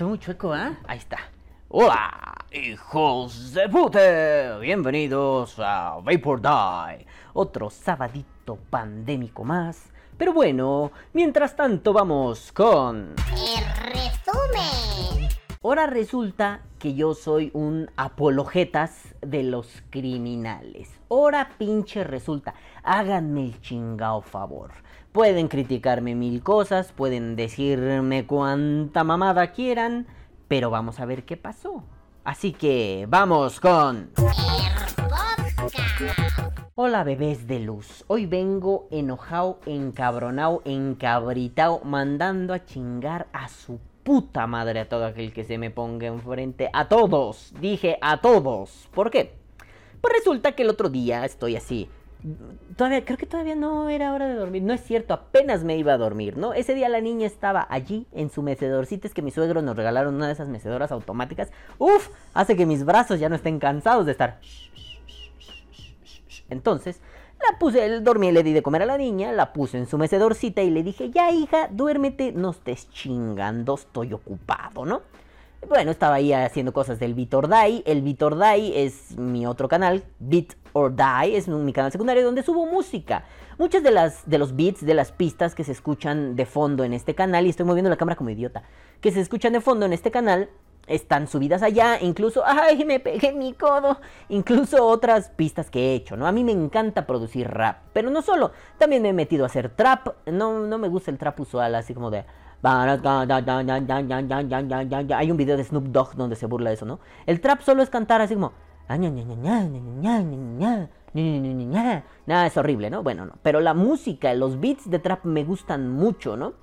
Estoy muy chueco, ¿eh? Ahí está. Hola, hijos de puta. Bienvenidos a Vapor Die. Otro sabadito pandémico más. Pero bueno, mientras tanto vamos con... El resumen. Ahora resulta que yo soy un apologetas de los criminales. Ahora pinche resulta. Háganme el chingao favor. Pueden criticarme mil cosas, pueden decirme cuanta mamada quieran, pero vamos a ver qué pasó. Así que vamos con... Hola bebés de luz, hoy vengo enojado, encabronado, encabritado, mandando a chingar a su puta madre a todo aquel que se me ponga enfrente. A todos, dije a todos. ¿Por qué? Pues resulta que el otro día estoy así. Todavía, creo que todavía no era hora de dormir. No es cierto, apenas me iba a dormir, ¿no? Ese día la niña estaba allí en su mecedorcita. Es que mi suegro nos regalaron una de esas mecedoras automáticas. Uf, hace que mis brazos ya no estén cansados de estar. Entonces, la puse, el dormí le di de comer a la niña, la puse en su mecedorcita y le dije, ya hija, duérmete, no estés chingando, estoy ocupado, ¿no? Bueno, estaba ahí haciendo cosas del Beat or Die. El Beat or Die es mi otro canal, Beat or Die, es mi canal secundario donde subo música. Muchas de las de los beats, de las pistas que se escuchan de fondo en este canal, y estoy moviendo la cámara como idiota, que se escuchan de fondo en este canal, están subidas allá, incluso, ay, me pegué mi codo, incluso otras pistas que he hecho, ¿no? A mí me encanta producir rap, pero no solo, también me he metido a hacer trap, no, no me gusta el trap usual, así como de... Hay un video de Snoop Dogg donde se burla de eso, ¿no? El trap solo es cantar así como... Nada, es horrible, ¿no? Bueno, no. Pero la música, los beats de trap me gustan mucho, ¿no?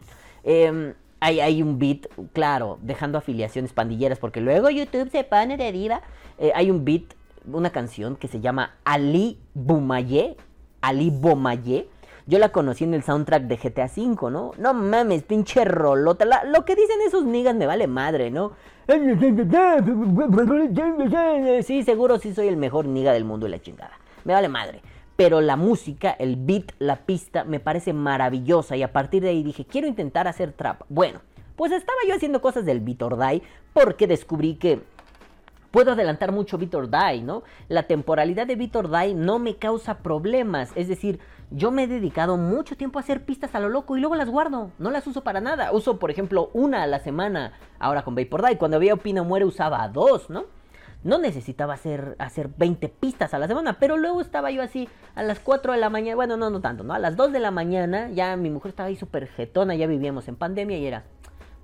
Eh, hay, un beat, claro, dejando afiliaciones pandilleras, porque luego YouTube se pone de diva. Eh, hay un beat, una canción que se llama Ali Bumaye, Ali Bomaye. Yo la conocí en el soundtrack de GTA V, ¿no? No mames, pinche rolota. Lo que dicen esos niggas me vale madre, ¿no? Sí, seguro sí soy el mejor niga del mundo y la chingada. Me vale madre. Pero la música, el beat, la pista me parece maravillosa y a partir de ahí dije, quiero intentar hacer trap. Bueno, pues estaba yo haciendo cosas del beat or die porque descubrí que puedo adelantar mucho Beat or Die, ¿no? La temporalidad de Beat or Die no me causa problemas, es decir, yo me he dedicado mucho tiempo a hacer pistas a lo loco y luego las guardo, no las uso para nada. Uso, por ejemplo, una a la semana ahora con Vapor. Cuando había Opina Muere usaba dos, ¿no? No necesitaba hacer, hacer 20 pistas a la semana, pero luego estaba yo así a las 4 de la mañana, bueno, no, no tanto, ¿no? A las 2 de la mañana ya mi mujer estaba ahí súper jetona, ya vivíamos en pandemia y era,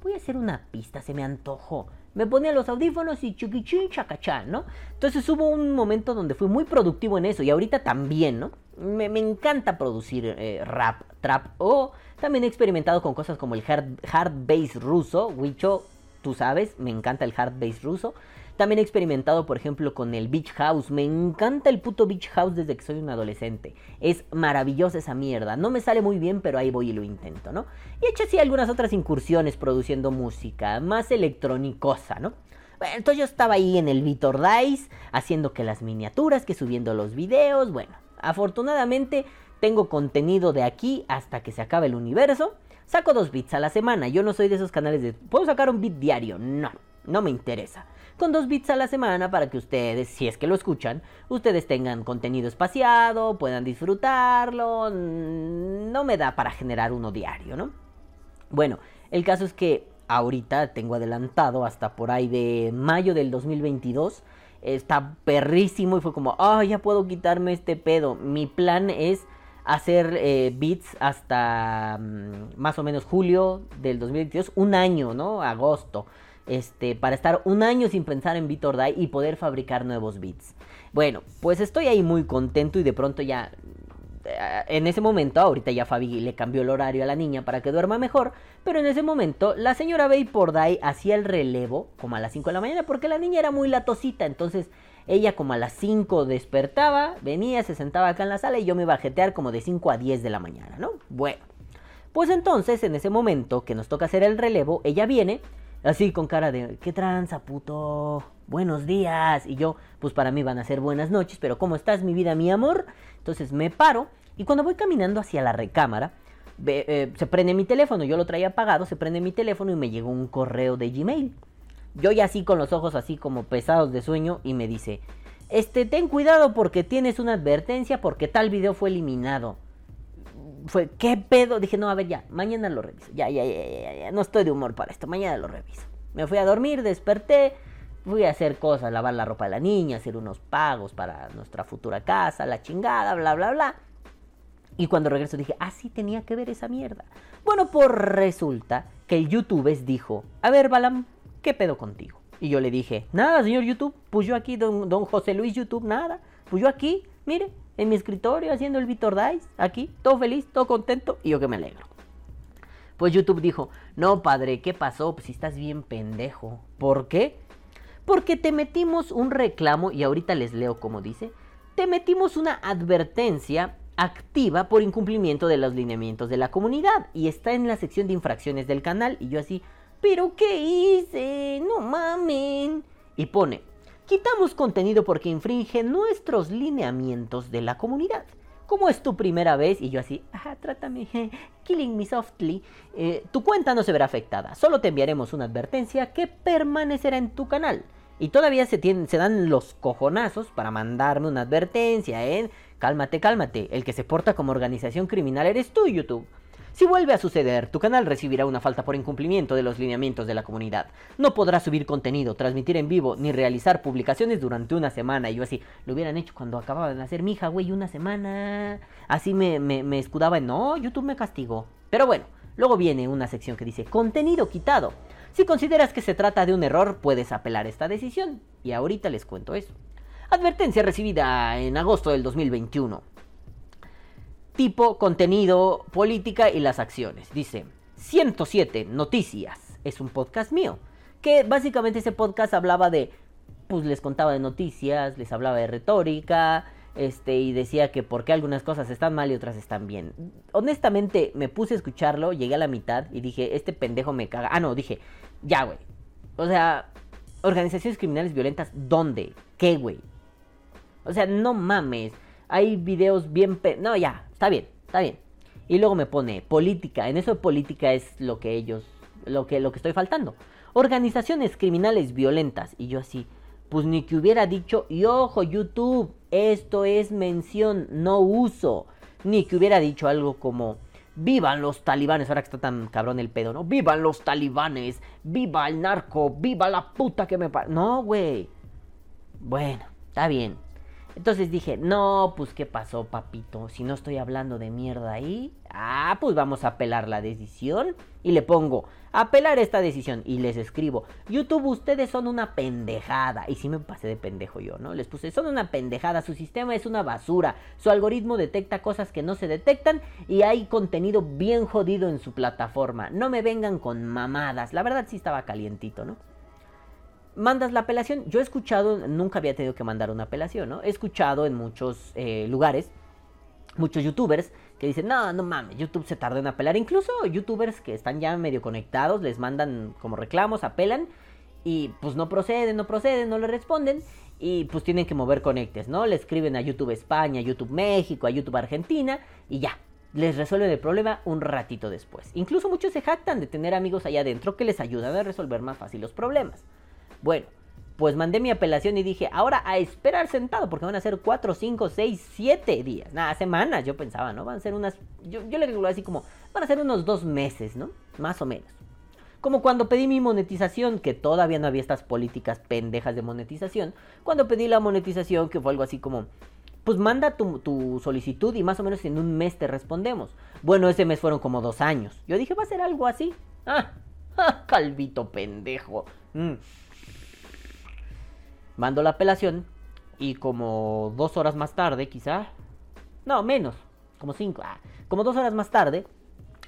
voy a hacer una pista, se me antojó. Me ponía los audífonos y chuquichín chacachán, ¿no? Entonces hubo un momento donde fui muy productivo en eso y ahorita también, ¿no? Me, me encanta producir eh, rap, trap o también he experimentado con cosas como el hard, hard bass ruso, Wicho, tú sabes, me encanta el hard bass ruso. También he experimentado, por ejemplo, con el Beach House. Me encanta el puto Beach House desde que soy un adolescente. Es maravillosa esa mierda. No me sale muy bien, pero ahí voy y lo intento, ¿no? Y he hecho así algunas otras incursiones produciendo música, más electrónicosa, ¿no? Bueno, entonces yo estaba ahí en el Vitor Dice, haciendo que las miniaturas, que subiendo los videos. Bueno, afortunadamente tengo contenido de aquí hasta que se acabe el universo. Saco dos bits a la semana. Yo no soy de esos canales de... ¿Puedo sacar un bit diario? No, no me interesa con dos bits a la semana para que ustedes, si es que lo escuchan, ustedes tengan contenido espaciado, puedan disfrutarlo. No me da para generar uno diario, ¿no? Bueno, el caso es que ahorita tengo adelantado hasta por ahí de mayo del 2022. Está perrísimo y fue como, ah, ya puedo quitarme este pedo. Mi plan es hacer eh, beats hasta um, más o menos julio del 2022, un año, ¿no? Agosto este, para estar un año sin pensar en Beat or Die y poder fabricar nuevos beats. Bueno, pues estoy ahí muy contento y de pronto ya eh, en ese momento, ahorita ya Fabi le cambió el horario a la niña para que duerma mejor, pero en ese momento la señora Die hacía el relevo como a las 5 de la mañana porque la niña era muy latosita, entonces ella como a las 5 despertaba, venía, se sentaba acá en la sala y yo me iba a jetear como de 5 a 10 de la mañana, ¿no? Bueno, pues entonces en ese momento que nos toca hacer el relevo, ella viene, Así con cara de, ¿qué tranza, puto? Buenos días. Y yo, pues para mí van a ser buenas noches, pero ¿cómo estás, mi vida, mi amor? Entonces me paro y cuando voy caminando hacia la recámara, eh, se prende mi teléfono, yo lo traía apagado, se prende mi teléfono y me llegó un correo de Gmail. Yo ya así con los ojos así como pesados de sueño y me dice, este, ten cuidado porque tienes una advertencia porque tal video fue eliminado. Fue, ¿qué pedo? Dije, no, a ver, ya, mañana lo reviso. Ya, ya, ya, ya, ya, no estoy de humor para esto, mañana lo reviso. Me fui a dormir, desperté, fui a hacer cosas, lavar la ropa de la niña, hacer unos pagos para nuestra futura casa, la chingada, bla, bla, bla. Y cuando regreso dije, ah, sí tenía que ver esa mierda. Bueno, pues resulta que el YouTube dijo, a ver, Balam, ¿qué pedo contigo? Y yo le dije, nada, señor YouTube, pues yo aquí, don, don José Luis YouTube, nada. Pues yo aquí, mire, en mi escritorio haciendo el Vitor Dice, aquí, todo feliz, todo contento, y yo que me alegro. Pues YouTube dijo, no padre, ¿qué pasó? Pues si estás bien pendejo. ¿Por qué? Porque te metimos un reclamo, y ahorita les leo como dice, te metimos una advertencia activa por incumplimiento de los lineamientos de la comunidad y está en la sección de infracciones del canal y yo así, pero ¿qué hice? No mamen. Y pone, quitamos contenido porque infringe nuestros lineamientos de la comunidad. Como es tu primera vez y yo así, ah, trátame, killing me softly, eh, tu cuenta no se verá afectada, solo te enviaremos una advertencia que permanecerá en tu canal. Y todavía se, se dan los cojonazos para mandarme una advertencia, ¿eh? Cálmate, cálmate. El que se porta como organización criminal eres tú, YouTube. Si vuelve a suceder, tu canal recibirá una falta por incumplimiento de los lineamientos de la comunidad. No podrás subir contenido, transmitir en vivo, ni realizar publicaciones durante una semana. Y yo así, lo hubieran hecho cuando acababa de nacer mi hija, güey, una semana. Así me, me, me escudaba en, no, YouTube me castigó. Pero bueno, luego viene una sección que dice, contenido quitado. Si consideras que se trata de un error, puedes apelar esta decisión. Y ahorita les cuento eso. Advertencia recibida en agosto del 2021. Tipo, contenido, política y las acciones. Dice, 107 Noticias. Es un podcast mío. Que básicamente ese podcast hablaba de, pues les contaba de noticias, les hablaba de retórica, este, y decía que por qué algunas cosas están mal y otras están bien. Honestamente, me puse a escucharlo, llegué a la mitad y dije, este pendejo me caga. Ah, no, dije, ya, güey. O sea, organizaciones criminales violentas, ¿dónde? ¿Qué, güey? O sea, no mames. Hay videos bien... Pe no, ya, está bien, está bien. Y luego me pone política. En eso de política es lo que ellos... Lo que, lo que estoy faltando. Organizaciones criminales violentas. Y yo así... Pues ni que hubiera dicho... Y ojo, YouTube. Esto es mención, no uso. Ni que hubiera dicho algo como... Vivan los talibanes, ahora que está tan cabrón el pedo, ¿no? Vivan los talibanes, viva el narco, viva la puta que me... pa-". No, güey. Bueno, está bien. Entonces dije, no, pues qué pasó, papito. Si no estoy hablando de mierda ahí, ah, pues vamos a apelar la decisión. Y le pongo, apelar esta decisión. Y les escribo, YouTube, ustedes son una pendejada. Y sí me pasé de pendejo yo, ¿no? Les puse, son una pendejada, su sistema es una basura. Su algoritmo detecta cosas que no se detectan. Y hay contenido bien jodido en su plataforma. No me vengan con mamadas. La verdad sí estaba calientito, ¿no? Mandas la apelación. Yo he escuchado, nunca había tenido que mandar una apelación, ¿no? He escuchado en muchos eh, lugares, muchos youtubers que dicen, no, no mames, YouTube se tarda en apelar. Incluso youtubers que están ya medio conectados, les mandan como reclamos, apelan y pues no proceden, no proceden, no le responden. Y pues tienen que mover conectes, ¿no? Le escriben a YouTube España, a YouTube México, a YouTube Argentina y ya. Les resuelven el problema un ratito después. Incluso muchos se jactan de tener amigos allá adentro que les ayudan a resolver más fácil los problemas. Bueno, pues mandé mi apelación y dije, ahora a esperar sentado, porque van a ser 4, 5, 6, 7 días. Nada, semanas, yo pensaba, ¿no? Van a ser unas. Yo, yo le calculo así como. Van a ser unos dos meses, ¿no? Más o menos. Como cuando pedí mi monetización, que todavía no había estas políticas pendejas de monetización. Cuando pedí la monetización, que fue algo así como. Pues manda tu, tu solicitud y más o menos en un mes te respondemos. Bueno, ese mes fueron como dos años. Yo dije, va a ser algo así. Ah, ah calvito pendejo. Mm. Mando la apelación y como dos horas más tarde, quizá, no, menos, como cinco, ah, como dos horas más tarde,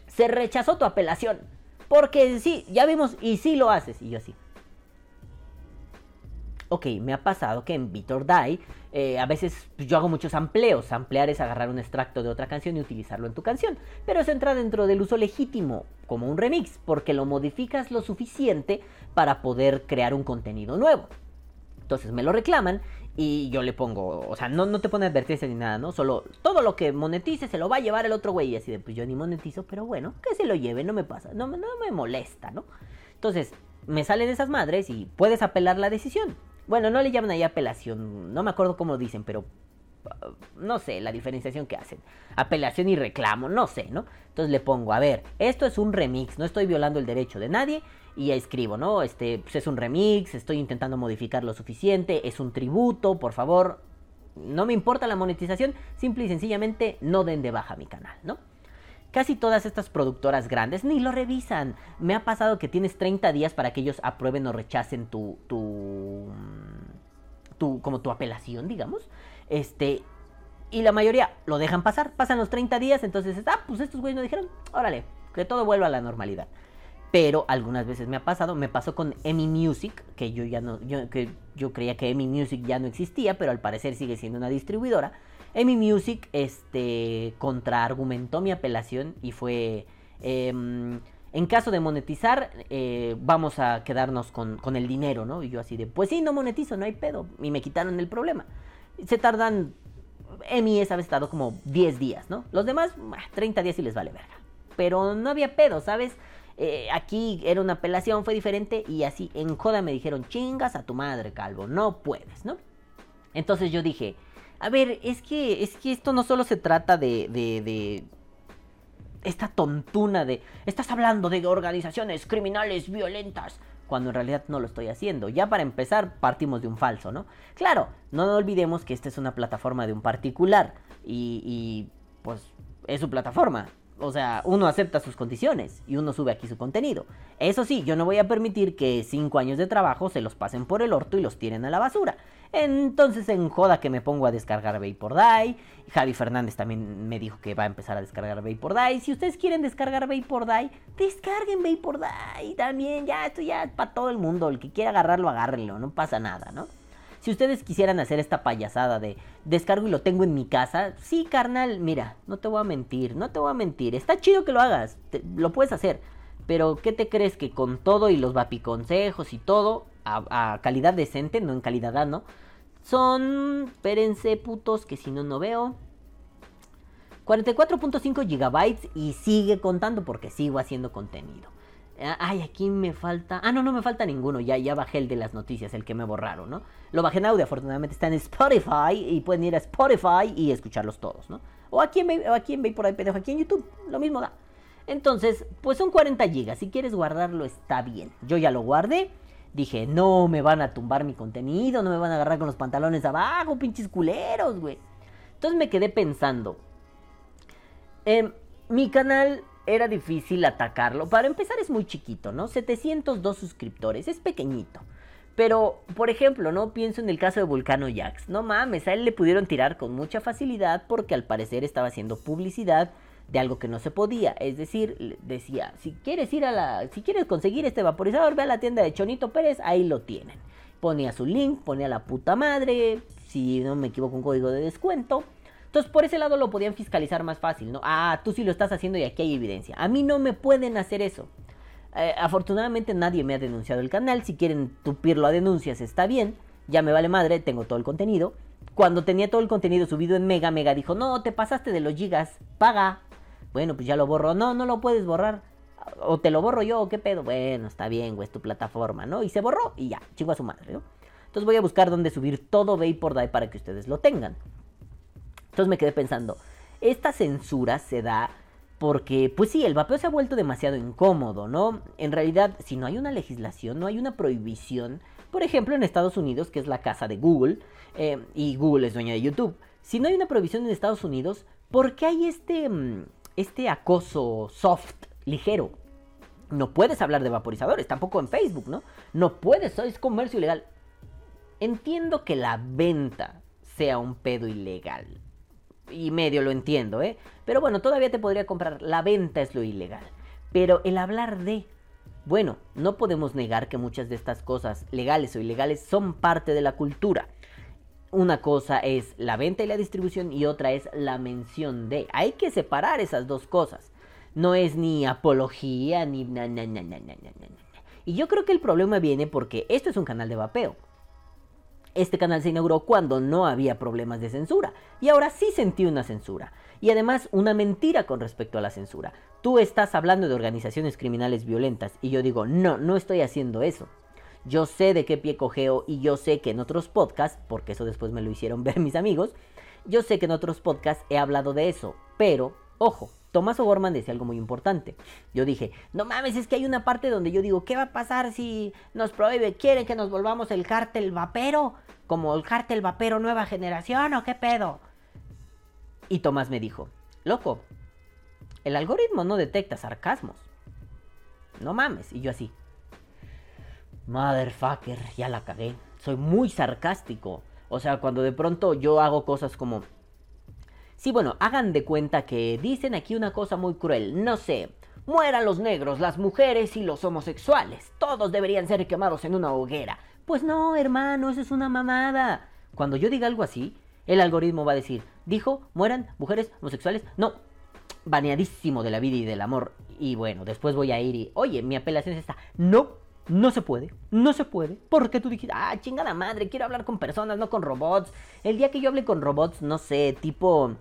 se rechazó tu apelación. Porque sí, ya vimos y sí lo haces. Y yo así. Ok, me ha pasado que en Vitor Die eh, a veces pues, yo hago muchos amplios. Ampliar es agarrar un extracto de otra canción y utilizarlo en tu canción. Pero eso entra dentro del uso legítimo, como un remix, porque lo modificas lo suficiente para poder crear un contenido nuevo. Entonces me lo reclaman Y yo le pongo, o sea, no, no te pone advertencia ni nada, ¿no? Solo todo lo que monetice se lo va a llevar el otro güey. Y así de, pues yo ni monetizo, pero bueno, que se lo lleve, no me pasa, no, no me molesta, ¿no? Entonces, me salen esas madres y puedes apelar la decisión. Bueno, no le llaman ahí apelación, no me acuerdo cómo lo dicen, pero uh, no sé la diferenciación que hacen. Apelación y reclamo, no sé, ¿no? Entonces le pongo, a ver, esto es un remix, no estoy violando el derecho de nadie. Y ya escribo, ¿no? Este, pues es un remix, estoy intentando modificar lo suficiente, es un tributo, por favor. No me importa la monetización, simple y sencillamente no den de baja mi canal, ¿no? Casi todas estas productoras grandes ni lo revisan. Me ha pasado que tienes 30 días para que ellos aprueben o rechacen tu, tu, tu como tu apelación, digamos. Este, y la mayoría lo dejan pasar, pasan los 30 días, entonces, ah, pues estos güeyes no dijeron, órale, que todo vuelva a la normalidad. Pero algunas veces me ha pasado, me pasó con Emi Music, que yo ya no, yo, que yo creía que Emi Music ya no existía, pero al parecer sigue siendo una distribuidora. Emi Music, este, contraargumentó mi apelación y fue, em, en caso de monetizar, eh, vamos a quedarnos con, con el dinero, ¿no? Y yo así de, pues sí, no monetizo, no hay pedo. Y me quitaron el problema. Se tardan, Emi esa vez tardó como 10 días, ¿no? Los demás, bah, 30 días y les vale verga. Pero no había pedo, ¿sabes? Eh, aquí era una apelación, fue diferente y así en joda me dijeron, chingas a tu madre, calvo, no puedes, ¿no? Entonces yo dije, a ver, es que, es que esto no solo se trata de, de, de esta tontuna de, estás hablando de organizaciones criminales violentas, cuando en realidad no lo estoy haciendo. Ya para empezar, partimos de un falso, ¿no? Claro, no olvidemos que esta es una plataforma de un particular y, y pues es su plataforma. O sea, uno acepta sus condiciones y uno sube aquí su contenido. Eso sí, yo no voy a permitir que cinco años de trabajo se los pasen por el orto y los tiren a la basura. Entonces en joda que me pongo a descargar Vaporday. Javi Fernández también me dijo que va a empezar a descargar Vaporday. Si ustedes quieren descargar Vaporday, descarguen Vaporday también. Ya, esto ya es para todo el mundo. El que quiera agarrarlo, agárrenlo. No pasa nada, ¿no? Si ustedes quisieran hacer esta payasada de descargo y lo tengo en mi casa, sí, carnal, mira, no te voy a mentir, no te voy a mentir. Está chido que lo hagas, lo puedes hacer. Pero, ¿qué te crees que con todo y los vapiconsejos y todo, a, calidad decente, no en calidad A, ¿no? Son, espérense, putos, que si no, no veo. 44.5 gigabytes y sigue contando porque sigo haciendo contenido. Ah, Ay, aquí me falta. Ah, no, no me falta ninguno. Ya, ya bajé el de las noticias, el que me borraron, ¿no? Lo bajé en audio, afortunadamente está en Spotify y pueden ir a Spotify y escucharlos todos, ¿no? O aquí en, o aquí en por ahí, pendejo, aquí en YouTube, lo mismo da. Entonces, pues son 40 gigas. Si quieres guardarlo, está bien. Yo ya lo guardé. Dije, no me van a tumbar mi contenido, no me van a agarrar con los pantalones abajo, pinches culeros, güey. Entonces me quedé pensando, Em, mi canal era difícil atacarlo. Para empezar es muy chiquito, ¿no? 702 suscriptores, es pequeñito. Pero, por ejemplo, ¿no? Pienso en el caso de Vulcano Jax. No mames, a él le pudieron tirar con mucha facilidad porque al parecer estaba haciendo publicidad de algo que no se podía. Es decir, decía, si quieres ir a la... Si quieres conseguir este vaporizador, ve a la tienda de Chonito Pérez, ahí lo tienen. Ponía su link, ponía la puta madre, si no me equivoco, un código de descuento. Entonces, por ese lado lo podían fiscalizar más fácil, ¿no? Ah, tú sí lo estás haciendo y aquí hay evidencia. A mí no me pueden hacer eso. Eh, afortunadamente nadie me ha denunciado el canal. Si quieren tupirlo a denuncias, está bien. Ya me vale madre, tengo todo el contenido. Cuando tenía todo el contenido subido en Mega, Mega dijo, no, te pasaste de los gigas, paga. Bueno, pues ya lo borro. No, no lo puedes borrar. O te lo borro yo, o qué pedo. Bueno, está bien, güey, es tu plataforma, ¿no? Y se borró y ya, chingo a su madre, ¿no? Entonces voy a buscar dónde subir todo Vapor para que ustedes lo tengan. Entonces me quedé pensando, esta censura se da porque, pues sí, el vapeo se ha vuelto demasiado incómodo, ¿no? En realidad, si no hay una legislación, no hay una prohibición, por ejemplo, en Estados Unidos, que es la casa de Google, eh, y Google es dueña de YouTube, si no hay una prohibición en Estados Unidos, ¿por qué hay este, mm, este acoso soft, ligero? No puedes hablar de vaporizadores, tampoco en Facebook, ¿no? No puedes, es comercio ilegal. Entiendo que la venta sea un pedo ilegal. Y medio lo entiendo, ¿eh? Pero bueno, todavía te podría comprar. La venta es lo ilegal. Pero el hablar de... Bueno, no podemos negar que muchas de estas cosas, legales o ilegales, son parte de la cultura. Una cosa es la venta y la distribución y otra es la mención de. Hay que separar esas dos cosas. No es ni apología ni... na, na, na. Y yo creo que el problema viene porque esto es un canal de vapeo. Este canal se inauguró cuando no había problemas de censura. Y ahora sí sentí una censura. Y además una mentira con respecto a la censura. Tú estás hablando de organizaciones criminales violentas y yo digo, no, no estoy haciendo eso. Yo sé de qué pie cogeo y yo sé que en otros podcasts, porque eso después me lo hicieron ver mis amigos, yo sé que en otros podcasts he hablado de eso, pero, ojo, Tomás O'Gorman decía algo muy importante. Yo dije, no mames, es que hay una parte donde yo digo, ¿qué va a pasar si nos prohíbe? ¿Quieren que nos volvamos el cártel vapero? Como el cártel vapero nueva generación o qué pedo? Y Tomás me dijo, loco, el algoritmo no detecta sarcasmos. No mames. Y yo así, motherfucker, ya la cagué. Soy muy sarcástico. O sea, cuando de pronto yo hago cosas como... Sí, bueno, hagan de cuenta que dicen aquí una cosa muy cruel. No sé, mueran los negros, las mujeres y los homosexuales. Todos deberían ser quemados en una hoguera. Pues no, hermano, eso es una mamada. Cuando yo diga algo así, el algoritmo va a decir, dijo, mueran mujeres homosexuales. No, baneadísimo de la vida y del amor. Y bueno, después voy a ir y, oye, mi apelación es esta. No, no se puede, no se puede. Porque tú dijiste, ah, chingada madre, quiero hablar con personas, no con robots. El día que yo hable con robots, no sé, tipo...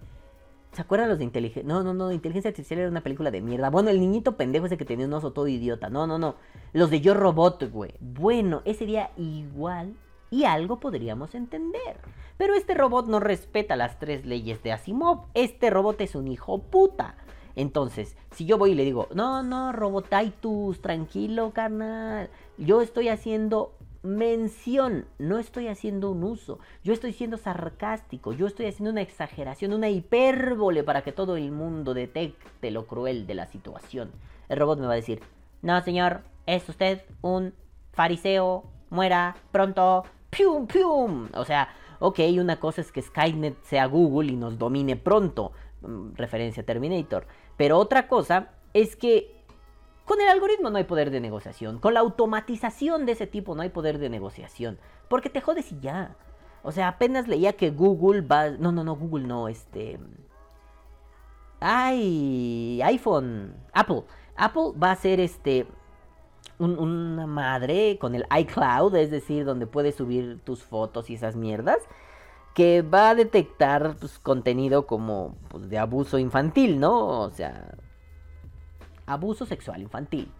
¿Se acuerdan los de inteligencia? No, no, no, inteligencia artificial era una película de mierda. Bueno, el niñito pendejo ese que tenía un oso todo idiota. No, no, no. Los de Yo Robot, güey. Bueno, ese día igual y algo podríamos entender. Pero este robot no respeta las tres leyes de Asimov. Este robot es un hijo puta. Entonces, si yo voy y le digo, no, no, Robotaitus, tranquilo, carnal. Yo estoy haciendo mención, no estoy haciendo un uso. Yo estoy siendo sarcástico, yo estoy haciendo una exageración, una hipérbole para que todo el mundo detecte lo cruel de la situación. El robot me va a decir, no, señor, es usted un fariseo, muera pronto, pium, pium. O sea, ok, una cosa es que Skynet sea Google y nos domine pronto, mm, referencia a Terminator. Pero otra cosa es que con el algoritmo no hay poder de negociación. Con la automatización de ese tipo no hay poder de negociación. Porque te jodes y ya. O sea, apenas leía que Google va... No, no, no, Google no, este... Ay, iPhone, Apple. Apple va a ser este una madre con el iCloud, es decir, donde puedes subir tus fotos y esas mierdas, que va a detectar pues, contenido como pues, de abuso infantil, ¿no? O sea, abuso sexual infantil.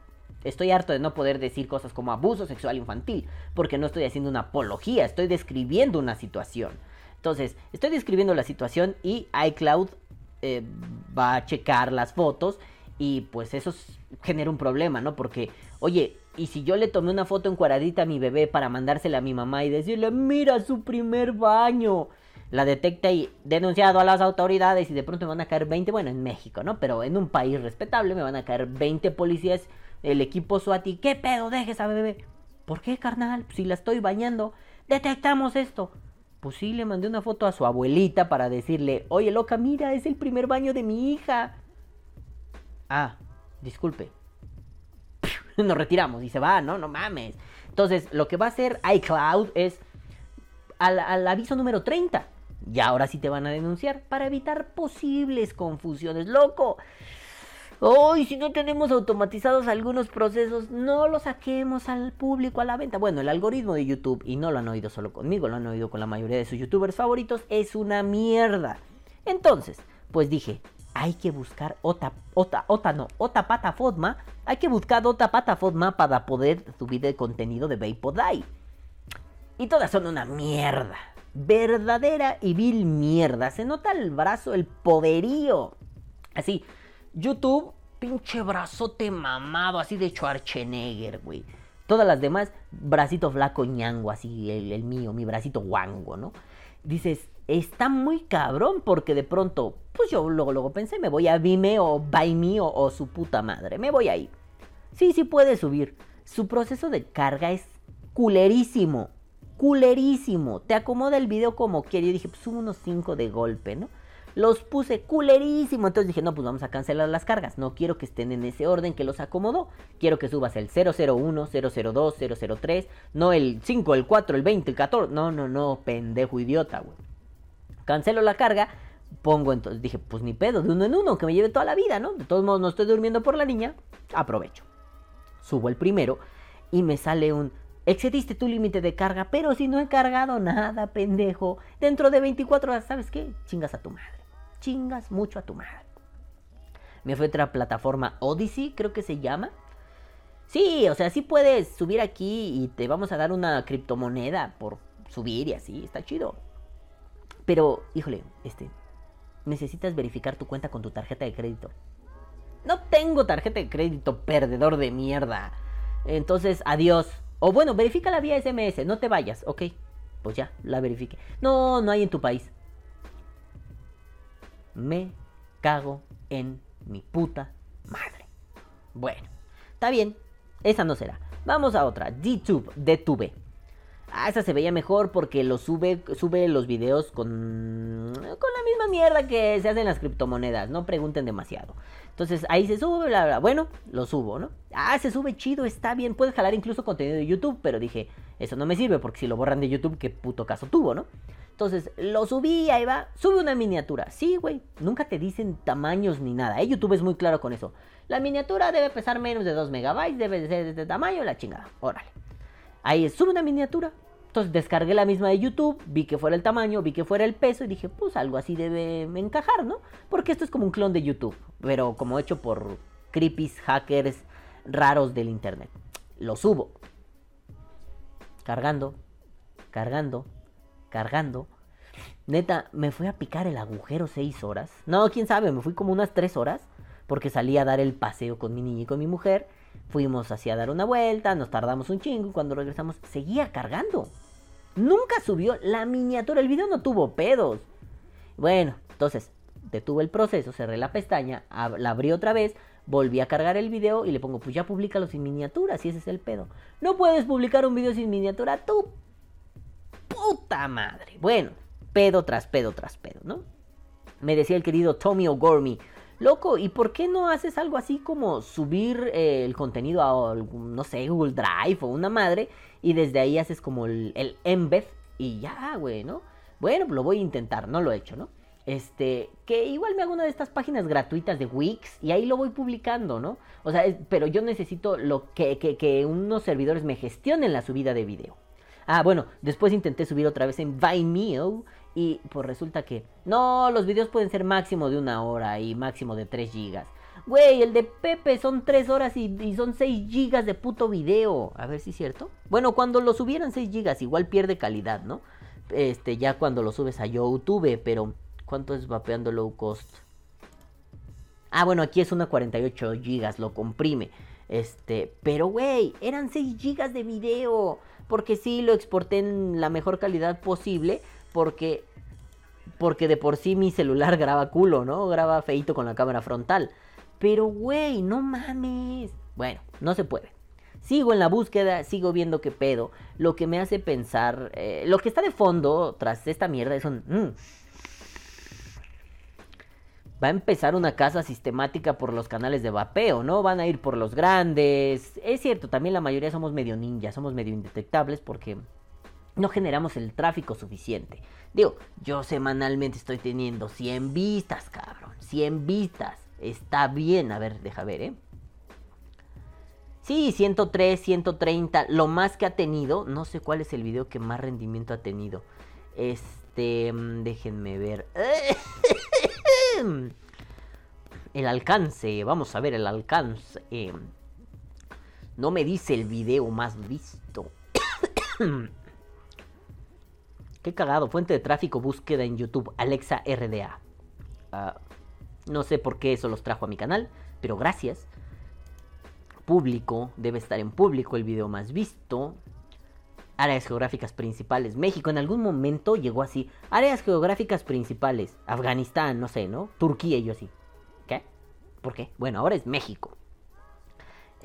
Estoy harto de no poder decir cosas como abuso sexual infantil, porque no estoy haciendo una apología, estoy describiendo una situación. Entonces, estoy describiendo la situación y iCloud eh, va a checar las fotos y pues eso genera un problema, ¿no? Porque, oye, y si yo le tomé una foto encuadradita a mi bebé para mandársela a mi mamá y decirle, mira su primer baño, la detecta y denunciado a las autoridades y de pronto me van a caer 20, bueno, en México, ¿no? Pero en un país respetable me van a caer 20 policías, el equipo SWAT ¿qué pedo? Dejes a bebé. ¿Por qué, carnal? Si la estoy bañando, detectamos esto. Pues sí, le mandé una foto a su abuelita para decirle, oye, loca, mira, es el primer baño de mi hija. Ah, disculpe. Nos retiramos y se va, ¿no? No mames. Entonces, lo que va a hacer iCloud es al, al aviso número 30. Y ahora sí te van a denunciar para evitar posibles confusiones. Loco. Hoy, si no tenemos automatizados algunos procesos, no los saquemos al público a la venta. Bueno, el algoritmo de YouTube, y no lo han oído solo conmigo, lo han oído con la mayoría de sus youtubers favoritos, es una mierda. Entonces, pues dije, hay que buscar otra, otra, otra no, otra plataforma. Hay que buscar otra plataforma para poder subir el contenido de Vapodai. Y todas son una mierda. Verdadera y vil mierda. Se nota el brazo, el poderío. Así, YouTube, pinche brazote mamado, así de Schwarzenegger, güey. Todas las demás, bracito flaco ñango, así, el, mío, mi bracito guango, ¿no? Dices, está muy cabrón porque de pronto, pues yo luego, luego pensé, me voy a Vimeo o Buy o, o su puta madre, me voy ahí. Sí, sí puede subir. Su proceso de carga es culerísimo, culerísimo. Te acomoda el video como quiere. Yo dije, pues unos 5 de golpe, ¿no? Los puse culerísimo. Entonces dije, no, pues vamos a cancelar las cargas. No quiero que estén en ese orden que los acomodó. Quiero que subas el 001, 002, 003. No el 5, el 4, el 20, el 14. No, no, no, pendejo idiota, güey. Cancelo la carga. Pongo entonces, dije, pues ni pedo, de uno en uno, que me lleve toda la vida, ¿no? De todos modos, no estoy durmiendo por la niña. Aprovecho. Subo el primero y me sale un Excediste tu límite de carga, pero si no he cargado nada, pendejo. Dentro de 24 horas, ¿sabes qué? Chingas a tu madre. Chingas mucho a tu madre. Me fue otra plataforma Odyssey, creo que se llama. Sí, o sea, sí puedes subir aquí y te vamos a dar una criptomoneda por subir y así, está chido. Pero, híjole, este, necesitas verificar tu cuenta con tu tarjeta de crédito. No tengo tarjeta de crédito, perdedor de mierda. Entonces, adiós. O bueno, verifica la vía SMS, no te vayas, ok. Pues ya, la verifique. No, no hay en tu país. Me cago en mi puta madre. Bueno, está bien, esa no será. Vamos a otra, DTube, DTube. Ah, esa se veía mejor porque lo sube, sube los videos con, con la misma mierda que se hacen las criptomonedas. No pregunten demasiado. Entonces ahí se sube, bla, bla. Bueno, lo subo, ¿no? Ah, se sube chido, está bien. Puedes jalar incluso contenido de YouTube. Pero dije, eso no me sirve porque si lo borran de YouTube, qué puto caso tuvo, ¿no? Entonces lo subí, ahí va. Sube una miniatura. Sí, güey. Nunca te dicen tamaños ni nada. ¿eh? YouTube es muy claro con eso. La miniatura debe pesar menos de 2 megabytes. Debe de ser de este tamaño, la chingada. Órale. Ahí sube una miniatura. Entonces descargué la misma de YouTube, vi que fuera el tamaño, vi que fuera el peso y dije, pues algo así debe encajar, ¿no? Porque esto es como un clon de YouTube, pero como hecho por creepies, hackers raros del internet. Lo subo. Cargando, cargando, cargando. Neta, me fui a picar el agujero seis horas. No, quién sabe, me fui como unas tres horas. Porque salí a dar el paseo con mi niña y con mi mujer. Fuimos así a dar una vuelta, nos tardamos un chingo y cuando regresamos seguía cargando. Nunca subió la miniatura, el video no tuvo pedos. Bueno, entonces detuve el proceso, cerré la pestaña, la abrí otra vez, volví a cargar el video y le pongo, pues ya públicalo sin miniatura, si ese es el pedo. No puedes publicar un video sin miniatura, tú puta madre. Bueno, pedo tras pedo tras pedo, ¿no? Me decía el querido Tommy O'Gormy, loco, ¿y por qué no haces algo así como subir eh, el contenido a, no sé, Google Drive o una madre y desde ahí haces como el, el embed y ya, güey, ¿no? Bueno, lo voy a intentar, no lo he hecho, ¿no? Este, que igual me hago una de estas páginas gratuitas de Wix y ahí lo voy publicando, ¿no? O sea, pero yo necesito lo que, que, que unos servidores me gestionen la subida de video. Ah, bueno, después intenté subir otra vez en Vimeo y pues resulta que no, los videos pueden ser máximo de una hora y máximo de 3 gigas. Güey, el de Pepe son 3 horas y, son 6 gigas de puto video. A ver si es cierto. Bueno, cuando lo subieran 6 gigas, igual pierde calidad, ¿no? Este, ya cuando lo subes a YouTube, pero ¿cuánto es vapeando low cost? Ah, bueno, aquí es una 48 gigas, lo comprime. Este, pero güey, eran 6 gigas de video. Porque sí, lo exporté en la mejor calidad posible. Porque, porque de por sí mi celular graba culo, ¿no? Graba feito con la cámara frontal. Pero, güey, no mames. Bueno, no se puede. Sigo en la búsqueda, sigo viendo qué pedo. Lo que me hace pensar, eh, lo que está de fondo tras esta mierda es un... Mm, va a empezar una casa sistemática por los canales de vapeo, ¿no? Van a ir por los grandes. Es cierto, también la mayoría somos medio ninjas, somos medio indetectables porque no generamos el tráfico suficiente. Digo, yo semanalmente estoy teniendo 100 vistas, cabrón. 100 vistas. Está bien, a ver, deja ver, ¿eh? Sí, 103, 130, lo más que ha tenido. No sé cuál es el video que más rendimiento ha tenido. Este, mm, déjenme ver. El alcance, vamos a ver el alcance. No me dice el video más visto. Qué cagado, fuente de tráfico, búsqueda en YouTube, Alexa RDA. Ah, no sé por qué eso los trajo a mi canal, pero gracias. Público, debe estar en público el video más visto. Áreas geográficas principales. México en algún momento llegó así. Áreas geográficas principales. Afganistán, no sé, ¿no? Turquía y yo así. ¿Qué? ¿Por qué? Bueno, ahora es México.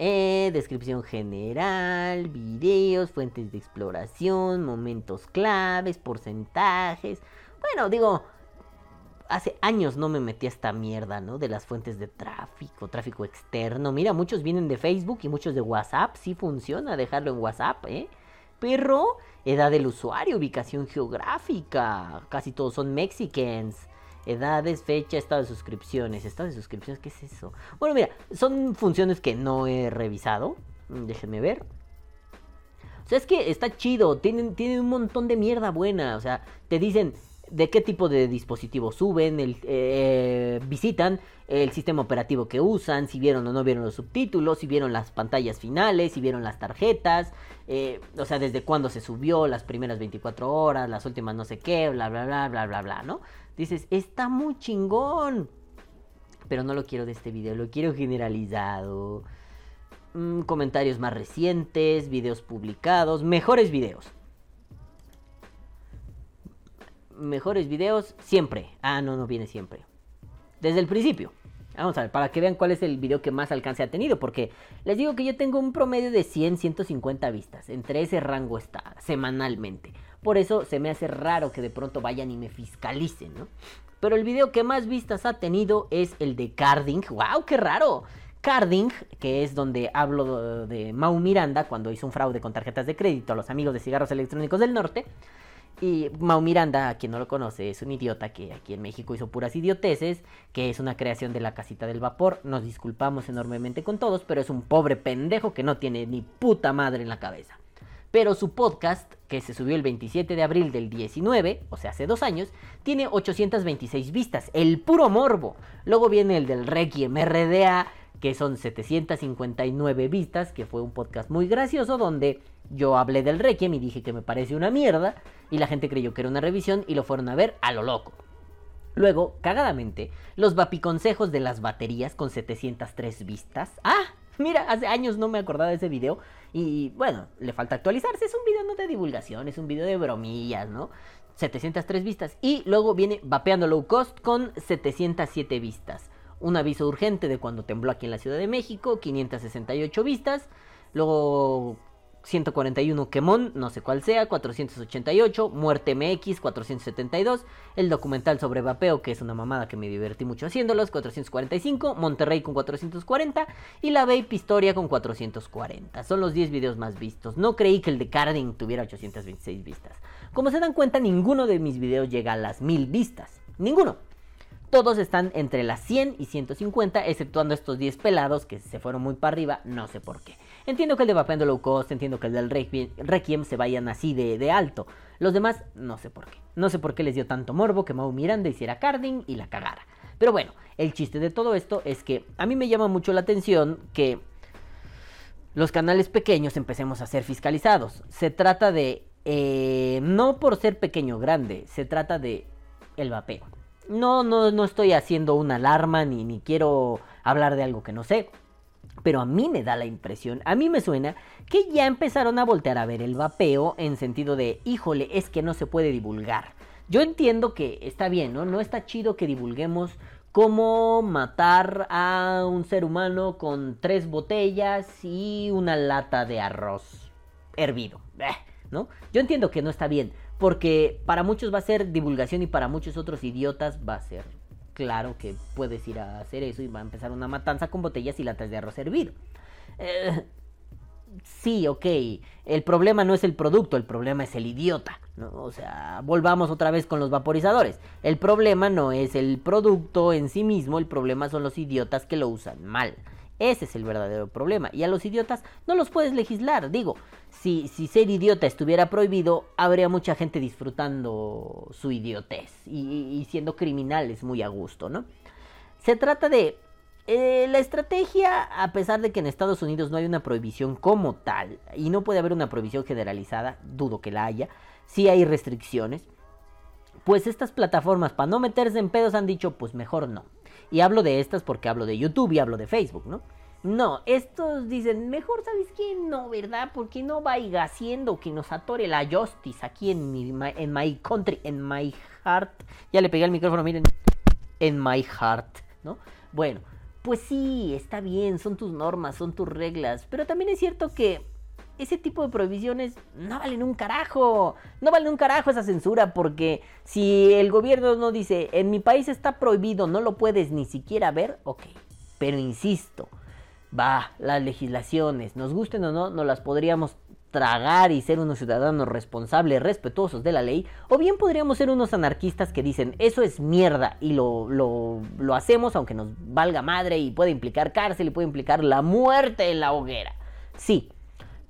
Eh, descripción general, videos, fuentes de exploración, momentos claves, porcentajes. Bueno, digo, hace años no me metí a esta mierda, ¿no? De las fuentes de tráfico, tráfico externo. Mira, muchos vienen de Facebook y muchos de WhatsApp. Sí funciona dejarlo en WhatsApp, ¿eh? Pero, edad del usuario, ubicación geográfica. Casi todos son mexicans. Edades, fecha, estado de suscripciones. Estado de suscripciones, ¿qué es eso? Bueno, mira, son funciones que no he revisado. Déjenme ver. O sea, es que está chido, tienen, tienen un montón de mierda buena. O sea, te dicen de qué tipo de dispositivo suben, el, eh, visitan el sistema operativo que usan, si vieron o no vieron los subtítulos, si vieron las pantallas finales, si vieron las tarjetas, eh, o sea, desde cuándo se subió, las primeras 24 horas, las últimas no sé qué, bla, bla, bla, bla, bla, bla, ¿no? Dices, está muy chingón. Pero no lo quiero de este video, lo quiero generalizado. Mm, comentarios más recientes, videos publicados, mejores videos. Mejores videos siempre. Ah, no, no viene siempre. Desde el principio. Vamos a ver, para que vean cuál es el video que más alcance ha tenido. Porque les digo que yo tengo un promedio de 100, 150 vistas. Entre ese rango está, semanalmente. Por eso se me hace raro que de pronto vayan y me fiscalicen, ¿no? Pero el video que más vistas ha tenido es el de Carding. ¡Wow! ¡Qué raro! Carding, que es donde hablo de Mau Miranda cuando hizo un fraude con tarjetas de crédito a los amigos de cigarros electrónicos del norte. Y Mau Miranda, a quien no lo conoce, es un idiota que aquí en México hizo puras idioteces, que es una creación de la casita del vapor. Nos disculpamos enormemente con todos, pero es un pobre pendejo que no tiene ni puta madre en la cabeza. Pero su podcast, que se subió el 27 de abril del 19, o sea, hace dos años, tiene 826 vistas, el puro morbo. Luego viene el del Requiem RDA, que son 759 vistas, que fue un podcast muy gracioso donde yo hablé del Requiem y dije que me parece una mierda, y la gente creyó que era una revisión y lo fueron a ver a lo loco. Luego, cagadamente, los vapiconsejos de las baterías con 703 vistas. ¡Ah! Mira, hace años no me acordaba de ese video. Y bueno, le falta actualizarse. Es un video no de divulgación, es un video de bromillas, ¿no? 703 vistas. Y luego viene Vapeando Low Cost con 707 vistas. Un aviso urgente de cuando tembló aquí en la Ciudad de México, 568 vistas. Luego 141 Quemón, no sé cuál sea, 488, Muerte MX, 472, el documental sobre vapeo, que es una mamada que me divertí mucho haciéndolos, 445, Monterrey con 440 y la Vape Historia con 440. Son los 10 videos más vistos. No creí que el de Carding tuviera 826 vistas. Como se dan cuenta, ninguno de mis videos llega a las 1000 vistas. Ninguno. Todos están entre las 100 y 150, exceptuando estos 10 pelados que se fueron muy para arriba, no sé por qué. Entiendo que el de Vapeando Low Cost, entiendo que el del Requiem, se vayan así de, de, alto. Los demás, no sé por qué. No sé por qué les dio tanto morbo que Mau Miranda hiciera carding y la cagara. Pero bueno, el chiste de todo esto es que a mí me llama mucho la atención que los canales pequeños empecemos a ser fiscalizados. Se trata de, eh, no por ser pequeño o grande, se trata de el vapeo. No, no, no estoy haciendo una alarma ni, ni quiero hablar de algo que no sé. Pero a mí me da la impresión, a mí me suena que ya empezaron a voltear a ver el vapeo en sentido de, híjole, es que no se puede divulgar. Yo entiendo que está bien, ¿no? No está chido que divulguemos cómo matar a un ser humano con tres botellas y una lata de arroz hervido, ¿no? Yo entiendo que no está bien, porque para muchos va a ser divulgación y para muchos otros idiotas va a ser claro que puedes ir a hacer eso y va a empezar una matanza con botellas y latas de arroz hervido. Eh, sí, ok, el problema no es el producto, el problema es el idiota. ¿no? O sea, volvamos otra vez con los vaporizadores. El problema no es el producto en sí mismo, el problema son los idiotas que lo usan mal. Ese es el verdadero problema. Y a los idiotas no los puedes legislar. Digo, si, ser idiota estuviera prohibido, habría mucha gente disfrutando su idiotez y, siendo criminales muy a gusto, ¿no? Se trata de... Eh, la estrategia, a pesar de que en Estados Unidos no hay una prohibición como tal, y no puede haber una prohibición generalizada, dudo que la haya, si hay restricciones, pues estas plataformas, para no meterse en pedos, han dicho, pues mejor no. Y hablo de estas porque hablo de YouTube y hablo de Facebook, ¿no? No, estos dicen, mejor sabes quién no, ¿verdad? Porque no vaya haciendo que nos atore la justice aquí en mi, en my country, en my heart. Ya le pegué al micrófono, miren, en my heart, ¿no? Bueno, pues sí, está bien, son tus normas, son tus reglas, pero también es cierto que ese tipo de prohibiciones no valen un carajo. No valen un carajo esa censura porque si el gobierno no dice, en mi país está prohibido, no lo puedes ni siquiera ver, ok. Pero insisto, va, las legislaciones, nos gusten o no, no las podríamos tragar y ser unos ciudadanos responsables, respetuosos de la ley, o bien podríamos ser unos anarquistas que dicen, eso es mierda y lo, lo, lo hacemos aunque nos valga madre y puede implicar cárcel y puede implicar la muerte en la hoguera. Sí,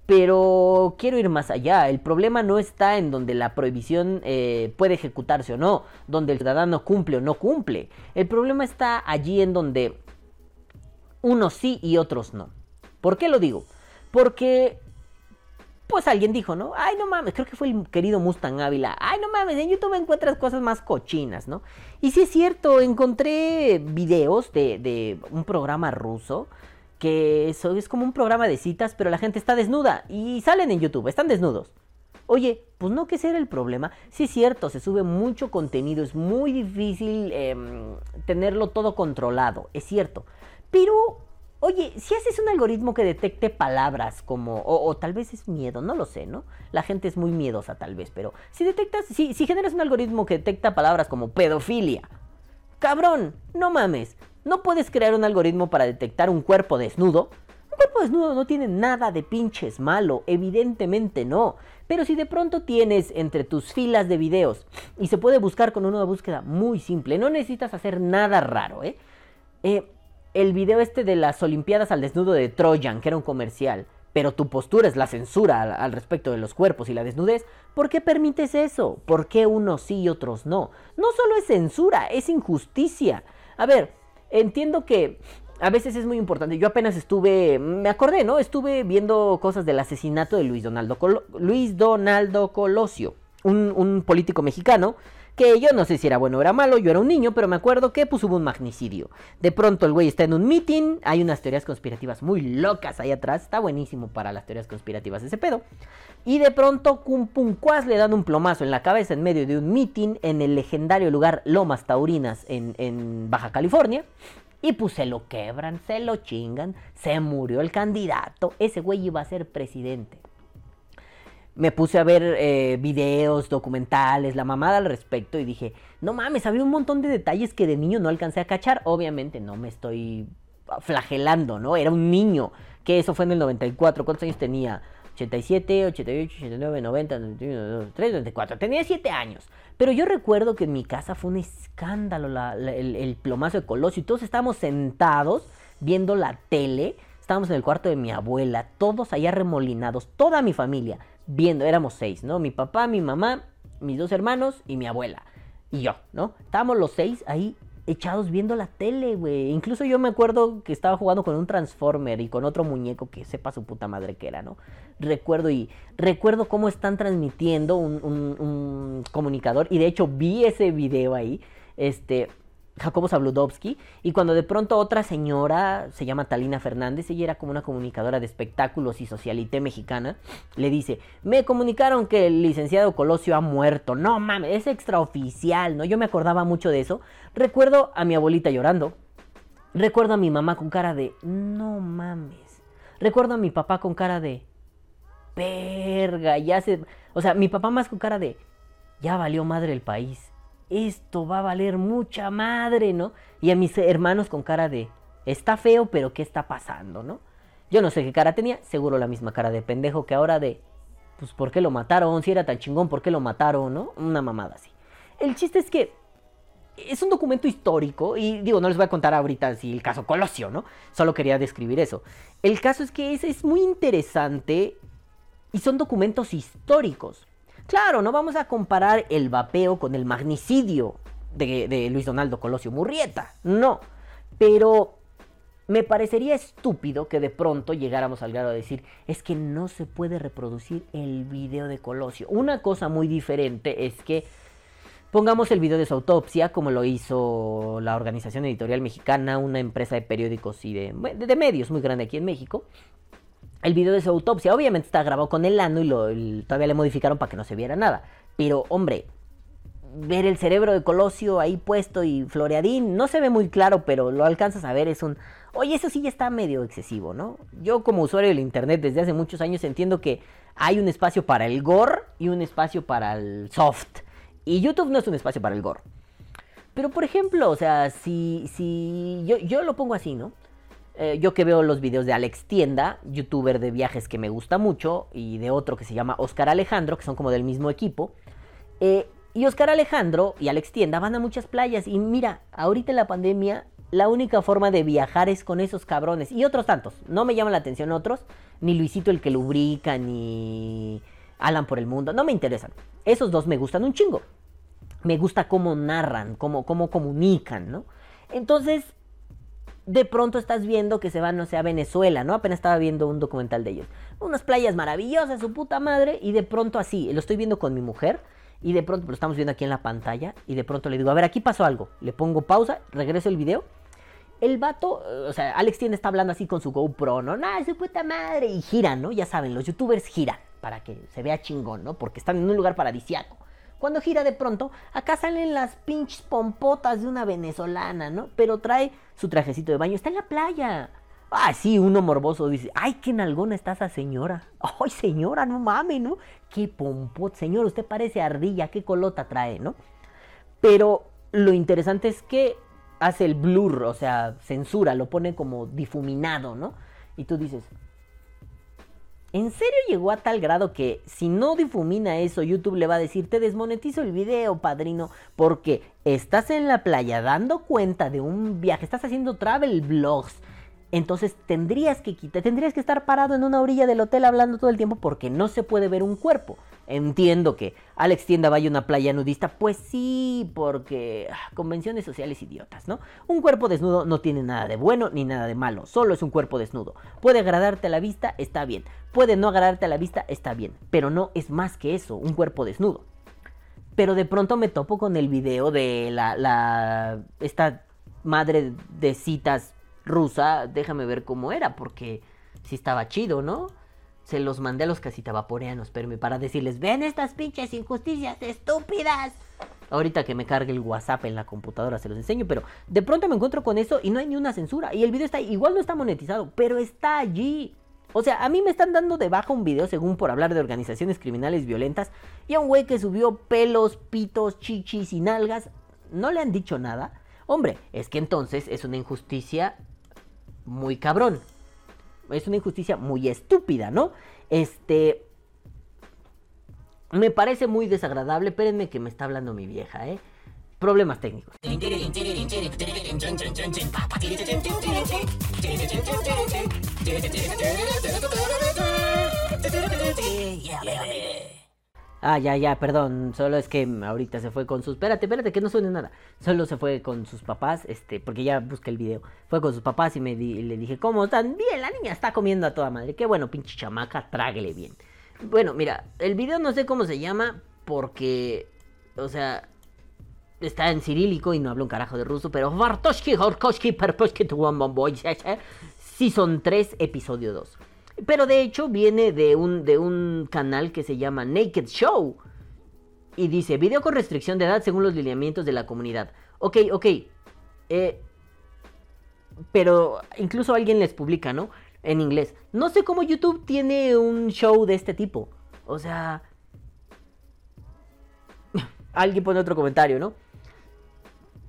Pero quiero ir más allá. El problema no está en donde la prohibición eh, puede ejecutarse o no, donde el ciudadano cumple o no cumple. El problema está allí en donde unos sí y otros no. ¿Por qué lo digo? Porque pues alguien dijo, ¿no? Ay, no mames, creo que fue el querido Mustang Ávila. Ay, no mames, en YouTube encuentras cosas más cochinas, ¿no? Y sí es cierto, encontré videos de, de un programa ruso que eso es como un programa de citas, pero la gente está desnuda y salen en YouTube, están desnudos. Oye, pues no que ese era el problema. Sí es cierto, se sube mucho contenido, es muy difícil em, tenerlo todo controlado, es cierto. Pero Oye, si haces un algoritmo que detecte palabras como, o, tal vez es miedo, no lo sé, ¿no? La gente es muy miedosa tal vez, pero si detectas, si, si generas un algoritmo que detecta palabras como pedofilia, cabrón, no mames, no puedes crear un algoritmo para detectar un cuerpo desnudo. Un cuerpo desnudo no tiene nada de pinches malo, evidentemente no. Pero si de pronto tienes entre tus filas de videos y se puede buscar con una búsqueda muy simple, no necesitas hacer nada raro, ¿eh? eh el video este de las Olimpiadas al desnudo de Trojan, que era un comercial, pero tu postura es la censura al, respecto de los cuerpos y la desnudez, ¿por qué permites eso? ¿Por qué unos sí y otros no? No solo es censura, es injusticia. A ver, entiendo que a veces es muy importante. Yo apenas estuve, me acordé, ¿no? Estuve viendo cosas del asesinato de Luis Donaldo, Luis Donaldo Colosio, un político mexicano que yo no sé si era bueno o era malo, yo era un niño, pero me acuerdo que pues hubo un magnicidio. De pronto el güey está en un meeting, hay unas teorías conspirativas muy locas ahí atrás, está buenísimo para las teorías conspirativas ese pedo. Y de pronto Cumpuncuas le dan un plomazo en la cabeza en medio de un meeting en el legendario lugar Lomas Taurinas en, en Baja California. Y pues se lo quebran, se lo chingan, se murió el candidato, ese güey iba a ser presidente me puse a ver eh, videos, documentales, la mamada al respecto y dije, no mames, había un montón de detalles que de niño no alcancé a cachar. Obviamente no me estoy flagelando, ¿no? Era un niño, que eso fue en el 94, ¿cuántos años tenía? 87, 88, 89, 90, 91, 3, 94. Tenía 7 años. Pero yo recuerdo que en mi casa fue un escándalo el, el, plomazo de Colosio. Y todos estábamos sentados viendo la tele. Estábamos en el cuarto de mi abuela, todos allá remolinados, toda mi familia viendo, éramos seis, ¿no? Mi papá, mi mamá, mis dos hermanos y mi abuela. Y yo, ¿no? Estábamos los seis ahí echados viendo la tele, güey. Incluso yo me acuerdo que estaba jugando con un Transformer y con otro muñeco que sepa su puta madre que era, ¿no? Recuerdo y recuerdo cómo están transmitiendo un, un comunicador y de hecho vi ese video ahí. Este, Jacobo Zabludovsky, y cuando de pronto otra señora, se llama Talina Fernández, ella era como una comunicadora de espectáculos y socialité mexicana, le dice, me comunicaron que el licenciado Colosio ha muerto, no mames, es extraoficial, ¿no? Yo me acordaba mucho de eso, recuerdo a mi abuelita llorando, recuerdo a mi mamá con cara de, no mames, recuerdo a mi papá con cara de, verga, ya se, o sea, mi papá más con cara de, ya valió madre el país esto va a valer mucha madre, ¿no? Y a mis hermanos con cara de, está feo, pero ¿qué está pasando, no? Yo no sé qué cara tenía, seguro la misma cara de pendejo que ahora de, pues, ¿por qué lo mataron? Si era tan chingón, ¿por qué lo mataron, no? Una mamada así. El chiste es que es un documento histórico y digo, no les voy a contar ahorita si el caso Colosio, ¿no? Solo quería describir eso. El caso es que es, es muy interesante y son documentos históricos. Claro, no vamos a comparar el vapeo con el magnicidio de, Luis Donaldo Colosio Murrieta, no. Pero me parecería estúpido que de pronto llegáramos al grado de decir, es que no se puede reproducir el video de Colosio. Una cosa muy diferente es que pongamos el video de su autopsia, como lo hizo la Organización Editorial Mexicana, una empresa de periódicos y de, de medios muy grande aquí en México, el video de su autopsia. Obviamente está grabado con el ano y, lo, todavía le modificaron para que no se viera nada. Pero, hombre, ver el cerebro de Colosio ahí puesto y floreadín, no se ve muy claro, pero lo alcanzas a ver, es un... Oye, eso sí ya está medio excesivo, ¿no? Yo como usuario del Internet desde hace muchos años entiendo que hay un espacio para el gore y un espacio para el soft. Y YouTube no es un espacio para el gore. Pero por ejemplo, o sea, si, si yo, yo lo pongo así, ¿no? Eh, yo que veo los videos de Alex Tienda, youtuber de viajes que me gusta mucho, y de otro que se llama Oscar Alejandro, que son como del mismo equipo. Eh, y Oscar Alejandro y Alex Tienda van a muchas playas. Y mira, ahorita en la pandemia la única forma de viajar es con esos cabrones. Y otros tantos. No me llaman la atención otros. Ni Luisito el que lubrica, ni Alan por el mundo. No me interesan. Esos dos me gustan un chingo. Me gusta cómo narran, cómo, cómo comunican, ¿no? Entonces, de pronto estás viendo que se van, no sé, a Venezuela, ¿no? Apenas estaba viendo un documental de ellos. Unas playas maravillosas, su puta madre. Y de pronto así, lo estoy viendo con mi mujer. Y de pronto, lo estamos viendo aquí en la pantalla. Y de pronto le digo, a ver, aquí pasó algo. Le pongo pausa, regreso el video el vato, o sea, Alex Tienda está hablando así con su GoPro, ¿no? ¡Nah, su puta madre! Y giran, ¿no? Ya saben, los youtubers giran para que se vea chingón, ¿no? Porque están en un lugar paradisiaco. Cuando gira de pronto, acá salen las pinches pompotas de una venezolana, ¿no? Pero trae su trajecito de baño, está en la playa. Ah, sí, uno morboso dice, ay, qué nalgona está esa señora. Ay, señora, no mames, ¿no? Qué pompot, señor, usted parece ardilla, qué colota trae, ¿no? Pero lo interesante es que hace el blur, o sea, censura, lo pone como difuminado, ¿no? Y tú dices, ¿en serio llegó a tal grado que si no difumina eso, YouTube le va a decir, te desmonetizo el video, padrino, porque estás en la playa dando cuenta de un viaje, estás haciendo travel vlogs, entonces tendrías que quitar, tendrías que estar parado en una orilla del hotel hablando todo el tiempo porque no se puede ver un cuerpo. Entiendo que Alex Tienda vaya a una playa nudista, pues sí, porque ah, convenciones sociales idiotas, ¿no? Un cuerpo desnudo no tiene nada de bueno ni nada de malo, solo es un cuerpo desnudo. Puede agradarte a la vista, está bien. Puede no agradarte a la vista, está bien. Pero no es más que eso, un cuerpo desnudo. Pero de pronto me topo con el video de la, la esta madre de citas rusa, déjame ver cómo era, porque sí estaba chido, ¿no? Se los mandé a los casitavaporeanos, pero para decirles, ven estas pinches injusticias estúpidas. Ahorita que me cargue el WhatsApp en la computadora se los enseño, pero de pronto me encuentro con eso y no hay ni una censura. Y el video está, igual no está monetizado, pero está allí. O sea, a mí me están dando de baja un video según por hablar de organizaciones criminales violentas y a un güey que subió pelos, pitos, chichis y nalgas, no le han dicho nada. Hombre, es que entonces es una injusticia muy cabrón. Es una injusticia muy estúpida, ¿no? Este... Me parece muy desagradable. Espérenme que me está hablando mi vieja, ¿eh? Problemas técnicos. Ah, ya, ya, perdón. Solo es que ahorita se fue con sus. Espérate, espérate, que no suene nada. Solo se fue con sus papás, este, porque ya busqué el video. Fue con sus papás y me le dije, ¿cómo están? Bien, la niña está comiendo a toda madre. Qué bueno, pinche chamaca, tráguele bien. Bueno, mira, el video no sé cómo se llama, porque. O sea. Está en cirílico y no hablo un carajo de ruso, pero. Vartoshki, Horkoshki, Perposhki, son 3, episodio 2. Pero de hecho viene de un, de un canal que se llama Naked Show. Y dice, video con restricción de edad según los lineamientos de la comunidad. Ok, ok. Eh, pero incluso alguien les publica, ¿no? En inglés. No sé cómo YouTube tiene un show de este tipo. O sea... alguien pone otro comentario, ¿no?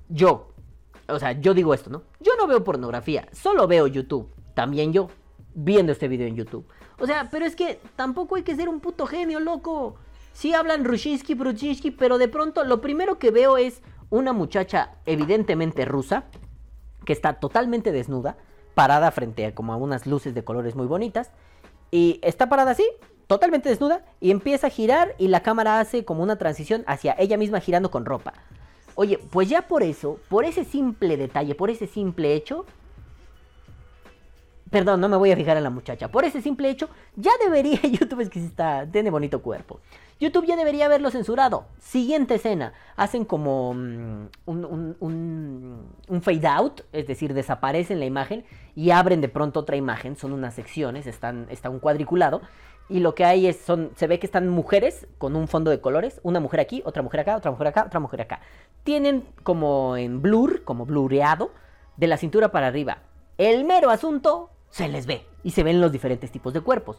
Yo. O sea, yo digo esto, ¿no? Yo no veo pornografía, solo veo YouTube. También yo viendo este video en YouTube. O sea, pero es que tampoco hay que ser un puto genio, loco. Sí hablan Rushinsky, Bruchinsky, pero de pronto lo primero que veo es una muchacha evidentemente rusa, que está totalmente desnuda, parada frente a como a unas luces de colores muy bonitas, y está parada así, totalmente desnuda, y empieza a girar y la cámara hace como una transición hacia ella misma girando con ropa. Oye, pues ya por eso, por ese simple detalle, por ese simple hecho, Perdón, no me voy a fijar en la muchacha. Por ese simple hecho, ya debería. YouTube es que está. Tiene bonito cuerpo. YouTube ya debería haberlo censurado. Siguiente escena. Hacen como mm, un, un, fade out. Es decir, desaparecen la imagen. Y abren de pronto otra imagen. Son unas secciones. Están, está un cuadriculado. Y lo que hay es. Son, se ve que están mujeres con un fondo de colores. Una mujer aquí, otra mujer acá, otra mujer acá, otra mujer acá. Tienen como en blur, como blureado. De la cintura para arriba. El mero asunto se les ve y se ven los diferentes tipos de cuerpos.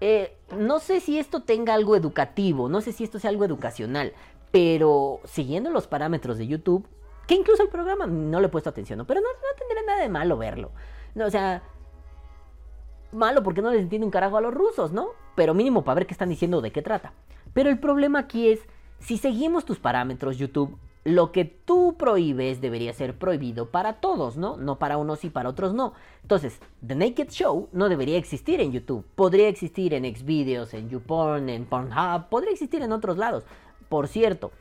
Eh, no sé si esto tenga algo educativo, no sé si esto sea algo educacional, pero siguiendo los parámetros de YouTube, que incluso el programa no le he puesto atención, pero no, tendría nada de malo verlo. o sea, malo porque no les entiende un carajo a los rusos, ¿no? Pero mínimo para ver qué están diciendo, de qué trata. Pero el problema aquí es, si seguimos tus parámetros YouTube, lo que tú prohíbes debería ser prohibido para todos, ¿no? No para unos y para otros no. Entonces, The Naked Show no debería existir en YouTube. Podría existir en Xvideos, en YouPorn, en Pornhub, podría existir en otros lados. Por cierto,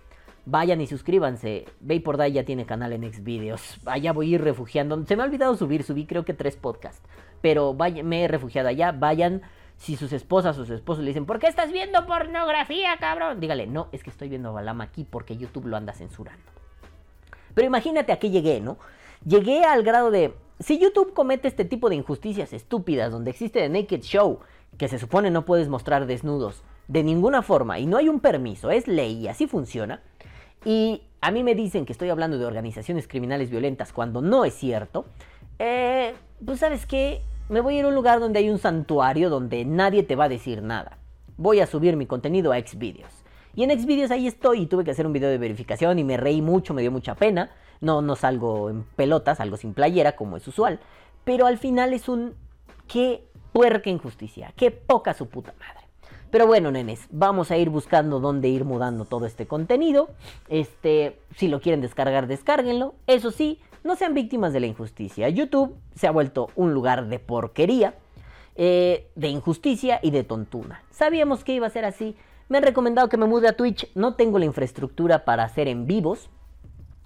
vayan y suscríbanse. por Day ya tiene canal en Xvideos. Allá voy a ir refugiando. Se me ha olvidado subir, subí creo que tres podcasts. Pero me he refugiado allá. Vayan. Si sus esposas o sus esposos le dicen, ¿por qué estás viendo pornografía, cabrón? Dígale, no, es que estoy viendo Balama aquí porque YouTube lo anda censurando. Pero imagínate a qué llegué, ¿no? Llegué al grado de, si YouTube comete este tipo de injusticias estúpidas donde existe The Naked Show, que se supone no puedes mostrar desnudos de ninguna forma y no hay un permiso, es ley y así funciona, y a mí me dicen que estoy hablando de organizaciones criminales violentas cuando no es cierto, eh, pues sabes qué, me voy a ir a un lugar donde hay un santuario donde nadie te va a decir nada. Voy a subir mi contenido a Xvideos. Y en Xvideos ahí estoy y tuve que hacer un video de verificación y me reí mucho, me dio mucha pena. No, no salgo en pelotas, salgo sin playera como es usual. Pero al final es un... ¡Qué puerca injusticia! ¡Qué poca su puta madre! Pero bueno, nenes, vamos a ir buscando dónde ir mudando todo este contenido. Este, si lo quieren descargar, descárguenlo. Eso sí, no sean víctimas de la injusticia. YouTube se ha vuelto un lugar de porquería, eh, de injusticia y de tontuna. Sabíamos que iba a ser así. Me han recomendado que me mude a Twitch. No tengo la infraestructura para hacer en vivos.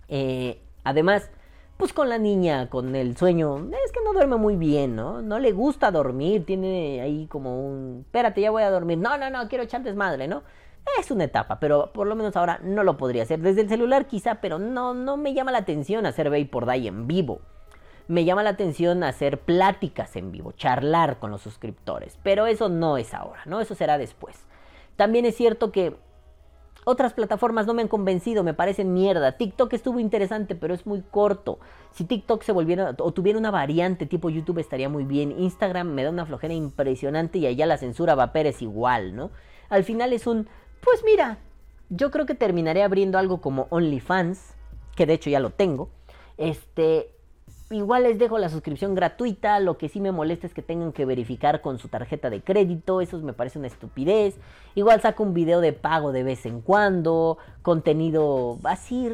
Eh, además, pues con la niña, con el sueño, es que no duerme muy bien, ¿no? No le gusta dormir, tiene ahí como un, espérate, ya voy a dormir, no, no, no, quiero echar desmadre, ¿no? Es una etapa, pero por lo menos ahora no lo podría hacer. Desde el celular quizá, pero no, no me llama la atención hacer por Day en vivo. Me llama la atención hacer pláticas en vivo, charlar con los suscriptores. Pero eso no es ahora, ¿no? Eso será después. También es cierto que otras plataformas no me han convencido, me parecen mierda. TikTok estuvo interesante, pero es muy corto. Si TikTok se volviera o tuviera una variante tipo YouTube estaría muy bien. Instagram me da una flojera impresionante y allá la censura va a Pérez igual, ¿no? Al final es un, pues mira, yo creo que terminaré abriendo algo como OnlyFans, que de hecho ya lo tengo. Este, Igual les dejo la suscripción gratuita, lo que sí me molesta es que tengan que verificar con su tarjeta de crédito, eso me parece una estupidez. Igual saco un video de pago de vez en cuando, contenido así...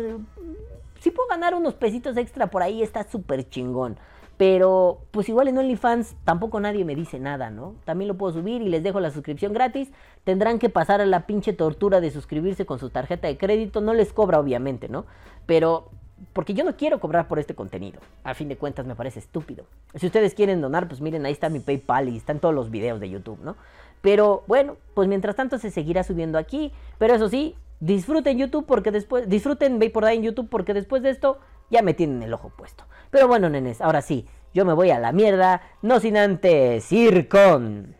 Si puedo ganar unos pesitos extra por ahí, está súper chingón. Pero pues igual en OnlyFans tampoco nadie me dice nada, ¿no? También lo puedo subir y les dejo la suscripción gratis. Tendrán que pasar a la pinche tortura de suscribirse con su tarjeta de crédito. No les cobra obviamente, ¿no? Pero porque yo no quiero cobrar por este contenido. A fin de cuentas me parece estúpido. Si ustedes quieren donar, pues miren, ahí está mi PayPal y están todos los videos de YouTube, ¿no? Pero bueno, pues mientras tanto se seguirá subiendo aquí. Pero eso sí, disfruten YouTube porque después, disfruten por ahí en YouTube porque después de esto ya me tienen el ojo puesto. Pero bueno, nenes, ahora sí, yo me voy a la mierda, no sin antes ir con...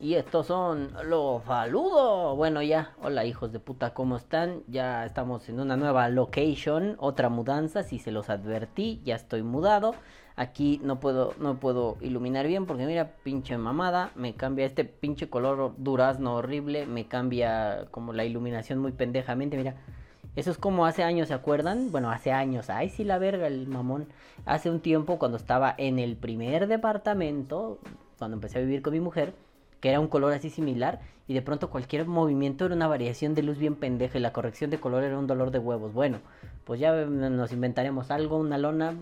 Y estos son los saludos. Bueno, ya, hola hijos de puta, ¿cómo están? Ya estamos en una nueva location, otra mudanza, si se los advertí, ya estoy mudado. Aquí no puedo, no puedo iluminar bien porque mira, pinche mamada, me cambia este pinche color durazno horrible, me cambia como la iluminación muy pendejamente, mira. Eso es como hace años, ¿se acuerdan? Bueno, hace años, ay sí la verga el mamón. Hace un tiempo cuando estaba en el primer departamento, cuando empecé a vivir con mi mujer, que era un color así similar y de pronto cualquier movimiento era una variación de luz bien pendeja y la corrección de color era un dolor de huevos. Bueno, pues ya nos inventaremos algo, una lona,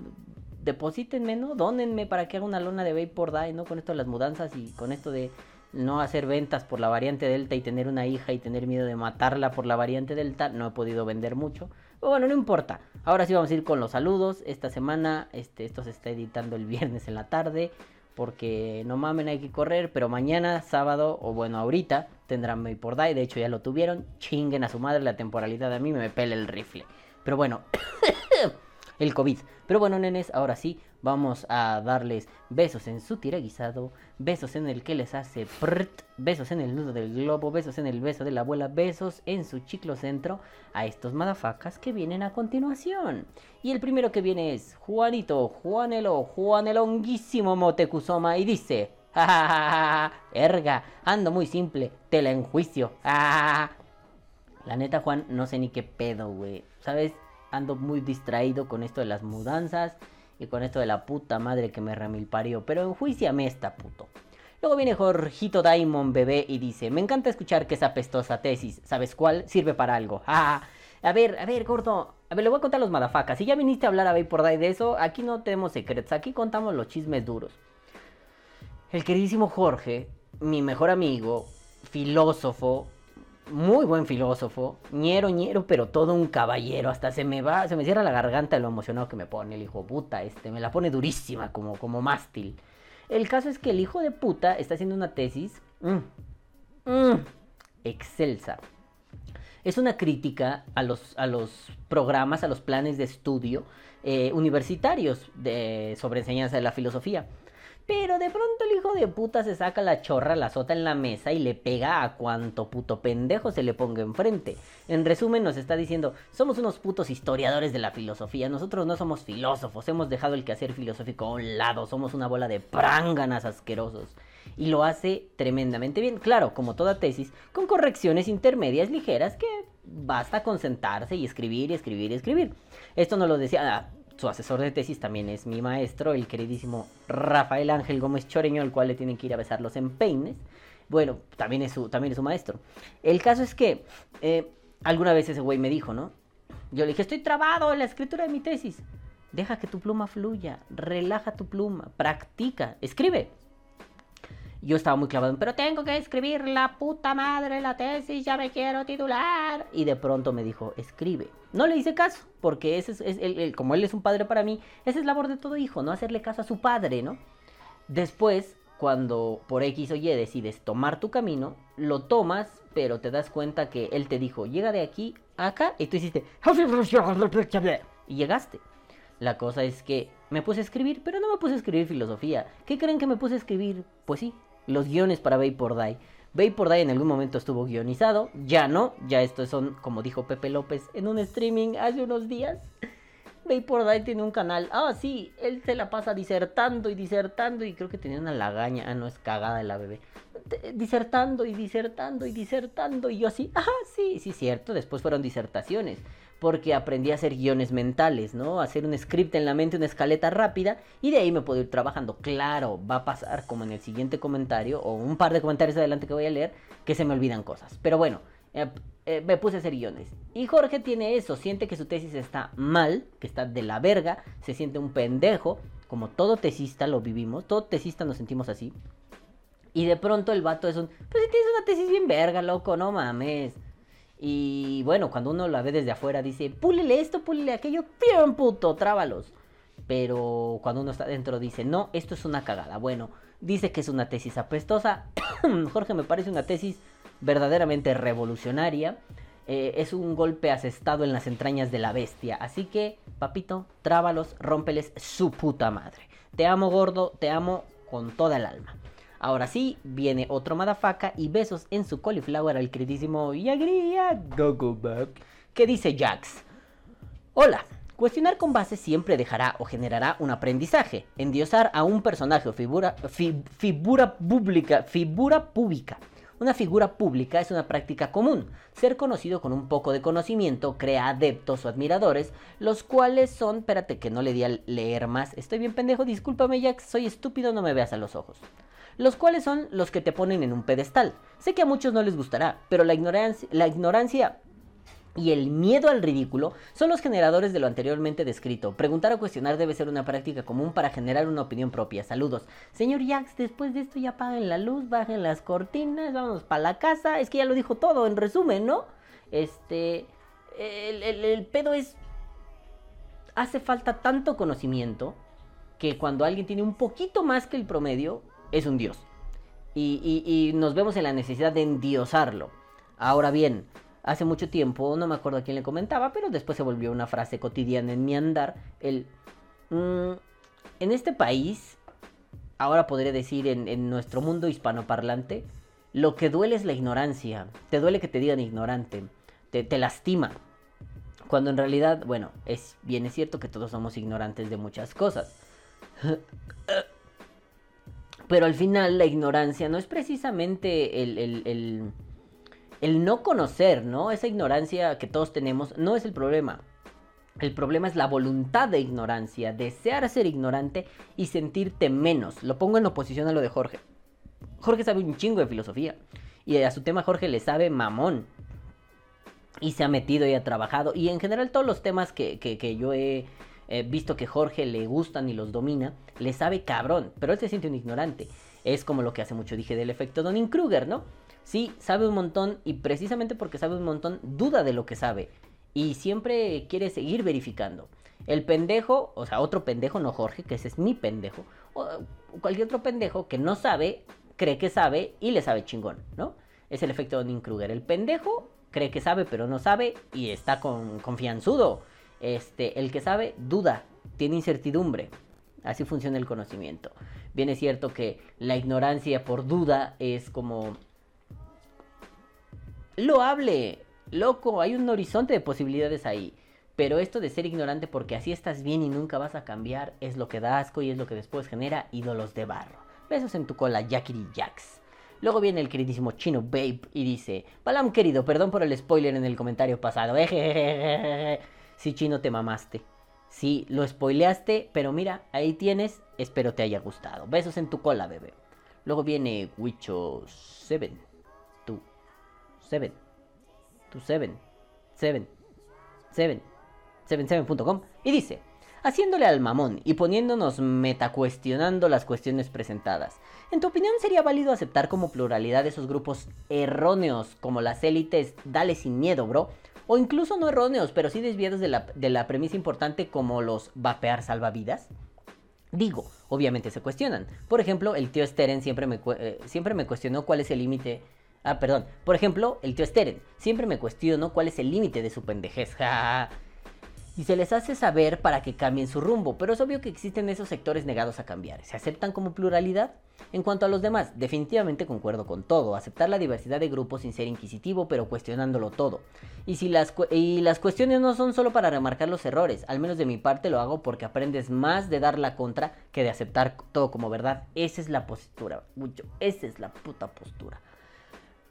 deposítenme, ¿no? Dónenme para que haga una lona de Vapor Dye, ¿no? Con esto de las mudanzas y con esto de no hacer ventas por la variante Delta y tener una hija y tener miedo de matarla por la variante Delta, no he podido vender mucho. Pero bueno, no importa. Ahora sí vamos a ir con los saludos. Esta semana, este, esto se está editando el viernes en la tarde porque no mamen, hay que correr, pero mañana, sábado, o bueno, ahorita, tendrán May por Day, de hecho ya lo tuvieron, chinguen a su madre la temporalidad a mí, me pele el rifle. Pero bueno, el COVID. Pero bueno, nenes, ahora sí, vamos a darles besos en su tira guisado, besos en el que les hace prrt, besos en el nudo del globo, besos en el beso de la abuela, besos en su chiclo centro a estos madafacas que vienen a continuación. Y el primero que viene es Juanito, Juanelo, Juanelonguísimo Motecuzoma y dice... ¡Ja, Erga, ando muy simple, te la enjuicio. ¡Ja, La neta, Juan, no sé ni qué pedo, güey. ¿Sabes? Ando muy distraído con esto de las mudanzas y con esto de la puta madre que me remilparió. Pero enjuiciame esta puto. Luego viene Jorgito Diamond Bebé y dice, me encanta escuchar que esa apestosa tesis, ¿sabes cuál? Sirve para algo. Ah, a ver, a ver, gordo, a ver, le voy a contar a los madafacas. Si ya viniste a hablar a Bay por Day de eso, aquí no tenemos secretos, aquí contamos los chismes duros. El queridísimo Jorge, mi mejor amigo, filósofo, muy buen filósofo, ñero, ñero, pero todo un caballero. Hasta se me va, se me cierra la garganta lo emocionado que me pone el hijo puta, este, me la pone durísima como, como mástil. El caso es que el hijo de puta está haciendo una tesis mm, mm, excelsa. Es una crítica a los, a los programas, a los planes de estudio eh, universitarios de, sobre enseñanza de la filosofía. Pero de pronto el hijo de puta se saca la chorra, la sota en la mesa y le pega a cuanto puto pendejo se le ponga enfrente. En resumen nos está diciendo, somos unos putos historiadores de la filosofía, nosotros no somos filósofos, hemos dejado el quehacer filosófico a un lado, somos una bola de pránganas asquerosos. Y lo hace tremendamente bien, claro, como toda tesis, con correcciones intermedias ligeras que basta con sentarse y escribir y escribir y escribir. Esto no lo decía, ah, su asesor de tesis también es mi maestro, el queridísimo Rafael Ángel Gómez Choreño, al cual le tienen que ir a besar los empeines. Bueno, también es su, también es su maestro. El caso es que eh, alguna vez ese güey me dijo, ¿no? Yo le dije, estoy trabado en la escritura de mi tesis. Deja que tu pluma fluya, relaja tu pluma, practica, escribe. Yo estaba muy clavado, pero tengo que escribir la puta madre la tesis, ya me quiero titular. Y de pronto me dijo, escribe. No le hice caso, porque ese es, como él es un padre para mí, esa es labor de todo hijo, no hacerle caso a su padre, ¿no? Después, cuando por X o Y decides tomar tu camino, lo tomas, pero te das cuenta que él te dijo, llega de aquí a acá, y tú hiciste, y llegaste. La cosa es que me puse a escribir, pero no me puse a escribir filosofía. ¿Qué creen que me puse a escribir? Pues sí, los guiones para Bay por Day. Bay por Day en algún momento estuvo guionizado, ya no, ya estos son, como dijo Pepe López en un streaming hace unos días. Bay por Day tiene un canal, ah sí, él se la pasa disertando y disertando y creo que tenía una lagaña, ah no es cagada la bebé. Disertando y disertando y disertando y yo así, ah sí, sí cierto, después fueron disertaciones porque aprendí a hacer guiones mentales, ¿no? Hacer un script en la mente, una escaleta rápida y de ahí me puedo ir trabajando. Claro, va a pasar como en el siguiente comentario o un par de comentarios adelante que voy a leer que se me olvidan cosas. Pero bueno, eh, eh, me puse a hacer guiones. Y Jorge tiene eso, siente que su tesis está mal, que está de la verga, se siente un pendejo, como todo tesista lo vivimos, todo tesista nos sentimos así. Y de pronto el vato es un, pues si tienes una tesis bien verga, loco, no mames. Y bueno, cuando uno la ve desde afuera dice, púlele esto, púlele aquello, bien puto, trábalos. Pero cuando uno está dentro dice, no, esto es una cagada. Bueno, dice que es una tesis apestosa. Jorge me parece una tesis verdaderamente revolucionaria. Eh, es un golpe asestado en las entrañas de la bestia. Así que, papito, trábalos, rómpeles su puta madre. Te amo gordo, te amo con toda el alma. Ahora sí, viene otro madafaca y besos en su cauliflower al queridísimo Yagria Back. que dice Jax. Hola, cuestionar con base siempre dejará o generará un aprendizaje. Endiosar a un personaje o figura, figura pública, figura pública. Una figura pública es una práctica común. Ser conocido con un poco de conocimiento crea adeptos o admiradores, los cuales son... Espérate que no le di a leer más. Estoy bien pendejo, discúlpame Jax, soy estúpido, no me veas a los ojos los cuales son los que te ponen en un pedestal. Sé que a muchos no les gustará, pero la ignorancia, la ignorancia y el miedo al ridículo son los generadores de lo anteriormente descrito. Preguntar o cuestionar debe ser una práctica común para generar una opinión propia. Saludos. Señor Jax, después de esto ya apaguen la luz, bajen las cortinas, vámonos para la casa. Es que ya lo dijo todo, en resumen, ¿no? Este... El, el pedo es... Hace falta tanto conocimiento que cuando alguien tiene un poquito más que el promedio, es un dios. Y, nos vemos en la necesidad de endiosarlo. Ahora bien, hace mucho tiempo, no me acuerdo a quién le comentaba, pero después se volvió una frase cotidiana en mi andar. El, mm, en este país, ahora podría decir en, nuestro mundo hispanoparlante, lo que duele es la ignorancia. Te duele que te digan ignorante. Te, lastima. Cuando en realidad, bueno, es bien es cierto que todos somos ignorantes de muchas cosas. Pero al final la ignorancia no es precisamente el, no conocer, ¿no? Esa ignorancia que todos tenemos no es el problema. El problema es la voluntad de ignorancia, desear ser ignorante y sentirte menos. Lo pongo en oposición a lo de Jorge. Jorge sabe un chingo de filosofía. Y a su tema Jorge le sabe mamón. Y se ha metido y ha trabajado. Y en general todos los temas que, yo he visto que Jorge le gustan y los domina, le sabe cabrón. Pero él se siente un ignorante. Es como lo que hace mucho dije del efecto Donning Kruger, ¿no? Sí, sabe un montón y precisamente porque sabe un montón, duda de lo que sabe. Y siempre quiere seguir verificando. El pendejo, o sea, otro pendejo, no Jorge, que ese es mi pendejo, o cualquier otro pendejo que no sabe, cree que sabe y le sabe chingón, ¿no? Es el efecto Donning Kruger. El pendejo cree que sabe pero no sabe y está con confianzudo. Este, el que sabe duda, tiene incertidumbre. Así funciona el conocimiento. Bien es cierto que la ignorancia por duda es como loable, loco, hay un horizonte de posibilidades ahí. Pero esto de ser ignorante porque así estás bien y nunca vas a cambiar es lo que da asco y es lo que después genera ídolos de barro. Besos en tu cola, Jackie Jax. Luego viene el queridísimo Chino Babe y dice: Palam querido, perdón por el spoiler en el comentario pasado. Si Chino te mamaste. Sí, lo spoileaste, pero mira, ahí tienes. Espero te haya gustado. Besos en tu cola, bebé. Luego viene Wicho 7. Tú. 7. Tú 7. 7. 7. 77.com y dice, haciéndole al mamón y poniéndonos metacuestionando las cuestiones presentadas. ¿En tu opinión sería válido aceptar como pluralidad esos grupos erróneos como las élites Dale sin miedo, bro? O incluso no erróneos, pero sí desviados de la, de la premisa importante como los vapear salvavidas? Digo, obviamente se cuestionan. Por ejemplo, el tío Steren siempre me, eh, siempre me cuestionó cuál es el límite Ah, perdón. Por ejemplo, el tío Steren. Siempre me cuestionó cuál es el límite de su pendejez. y se les hace saber para que cambien su rumbo, pero es obvio que existen esos sectores negados a cambiar. ¿Se aceptan como pluralidad? En cuanto a los demás, definitivamente concuerdo con todo, aceptar la diversidad de grupos sin ser inquisitivo, pero cuestionándolo todo. Y si las, y las cuestiones no son solo para remarcar los errores, al menos de mi parte lo hago porque aprendes más de dar la contra que de aceptar todo como verdad. Esa es la postura, mucho, esa es la puta postura.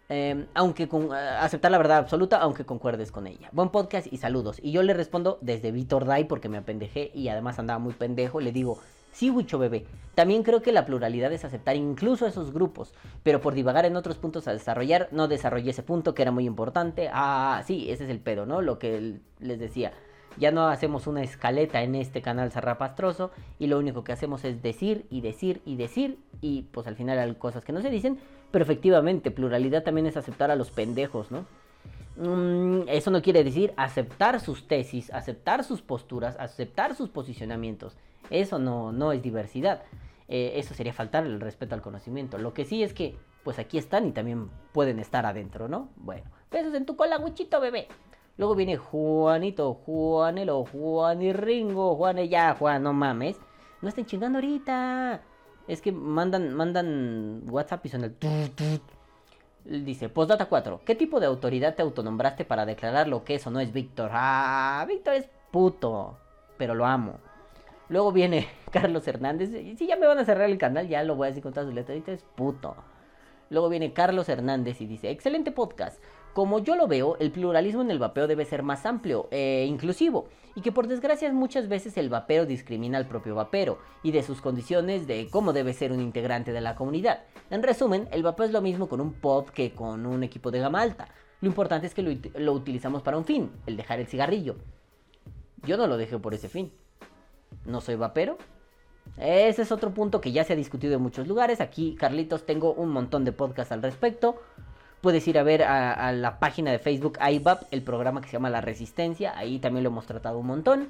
Eh, aunque con, uh, aceptar la verdad absoluta, aunque concuerdes con ella. Buen podcast y saludos. Y yo le respondo desde Vitor Dai porque me apendejé y además andaba muy pendejo. Le digo, sí, Wicho bebé. También creo que la pluralidad es aceptar incluso esos grupos, pero por divagar en otros puntos a desarrollar, no desarrollé ese punto que era muy importante. Ah, sí, ese es el pedo, ¿no? Lo que les decía. Ya no hacemos una escaleta en este canal zarrapastroso y lo único que hacemos es decir y decir y decir y pues al final hay cosas que no se dicen, pero efectivamente pluralidad también es aceptar a los pendejos, ¿no? Mm, eso no quiere decir aceptar sus tesis, aceptar sus posturas, aceptar sus posicionamientos. Eso no, no es diversidad. Eh, eso sería faltar el respeto al conocimiento. Lo que sí es que, pues aquí están y también pueden estar adentro, ¿no? Bueno, besos en tu cola, guchito bebé. Luego viene Juanito, Juanelo, Juan y Ringo, Juan ya, Juan, no mames. No estén chingando ahorita. Es que mandan, mandan WhatsApp y son el... Dice, postdata 4. ¿Qué tipo de autoridad te autonombraste para declarar lo que eso no es Víctor? Ah, Víctor es puto. Pero lo amo. Luego viene Carlos Hernández. Y si ya me van a cerrar el canal, ya lo voy a decir con todas sus letras. Es puto. Luego viene Carlos Hernández y dice, excelente podcast. Como yo lo veo, el pluralismo en el vapeo debe ser más amplio e inclusivo, y que por desgracia muchas veces el vapeo discrimina al propio vapero y de sus condiciones de cómo debe ser un integrante de la comunidad. En resumen, el vapeo es lo mismo con un pod que con un equipo de gama alta. Lo importante es que lo, lo utilizamos para un fin, el dejar el cigarrillo. Yo no lo dejé por ese fin. No soy vapero, ese es otro punto que ya se ha discutido en muchos lugares. Aquí, Carlitos, tengo un montón de podcasts al respecto. Puedes ir a ver a, la página de Facebook IBAP, el programa que se llama La Resistencia. Ahí también lo hemos tratado un montón.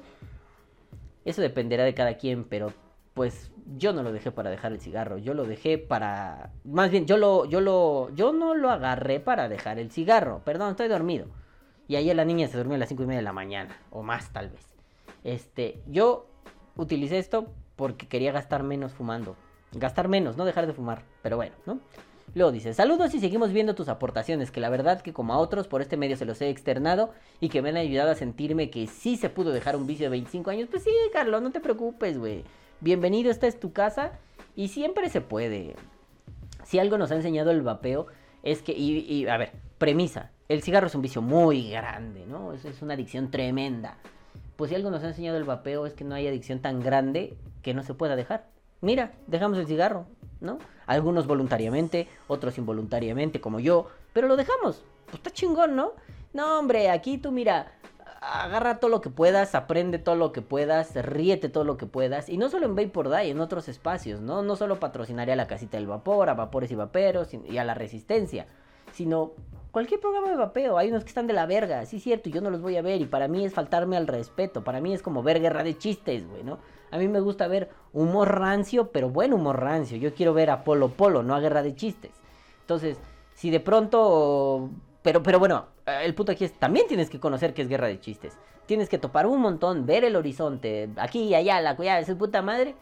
Eso dependerá de cada quien, pero pues yo no lo dejé para dejar el cigarro. Yo lo dejé para. Más bien, yo lo. Yo lo. Yo no lo agarré para dejar el cigarro. Perdón, estoy dormido. Y ayer la niña se durmió a las 5 y media de la mañana. O más tal vez. Este. Yo utilicé esto porque quería gastar menos fumando. Gastar menos, no dejar de fumar. Pero bueno, ¿no? Luego dice, saludos y seguimos viendo tus aportaciones, que la verdad que como a otros por este medio se los he externado y que me han ayudado a sentirme que sí se pudo dejar un vicio de 25 años. Pues sí, Carlos, no te preocupes, güey. Bienvenido, esta es tu casa y siempre se puede. Si algo nos ha enseñado el vapeo es que, y, a ver, premisa, el cigarro es un vicio muy grande, ¿no? Es, es una adicción tremenda. Pues si algo nos ha enseñado el vapeo es que no hay adicción tan grande que no se pueda dejar. Mira, dejamos el cigarro, ¿no? Algunos voluntariamente, otros involuntariamente, como yo, pero lo dejamos. Pues está chingón, ¿no? No, hombre, aquí tú mira, agarra todo lo que puedas, aprende todo lo que puedas, ríete todo lo que puedas. Y no solo en Vapor Die, en otros espacios, ¿no? No solo patrocinaría a la casita del vapor, a vapores y vaperos y a la resistencia, sino cualquier programa de vapeo. Hay unos que están de la verga, sí es cierto, y yo no los voy a ver. Y para mí es faltarme al respeto. Para mí es como ver guerra de chistes, güey, ¿no? A mí me gusta ver humor rancio, pero buen humor rancio. Yo quiero ver a Polo Polo, no a guerra de chistes. Entonces, si de pronto pero, pero bueno, el punto aquí es, también tienes que conocer que es guerra de chistes. Tienes que topar un montón, ver el horizonte, aquí y allá, la cuya es puta madre,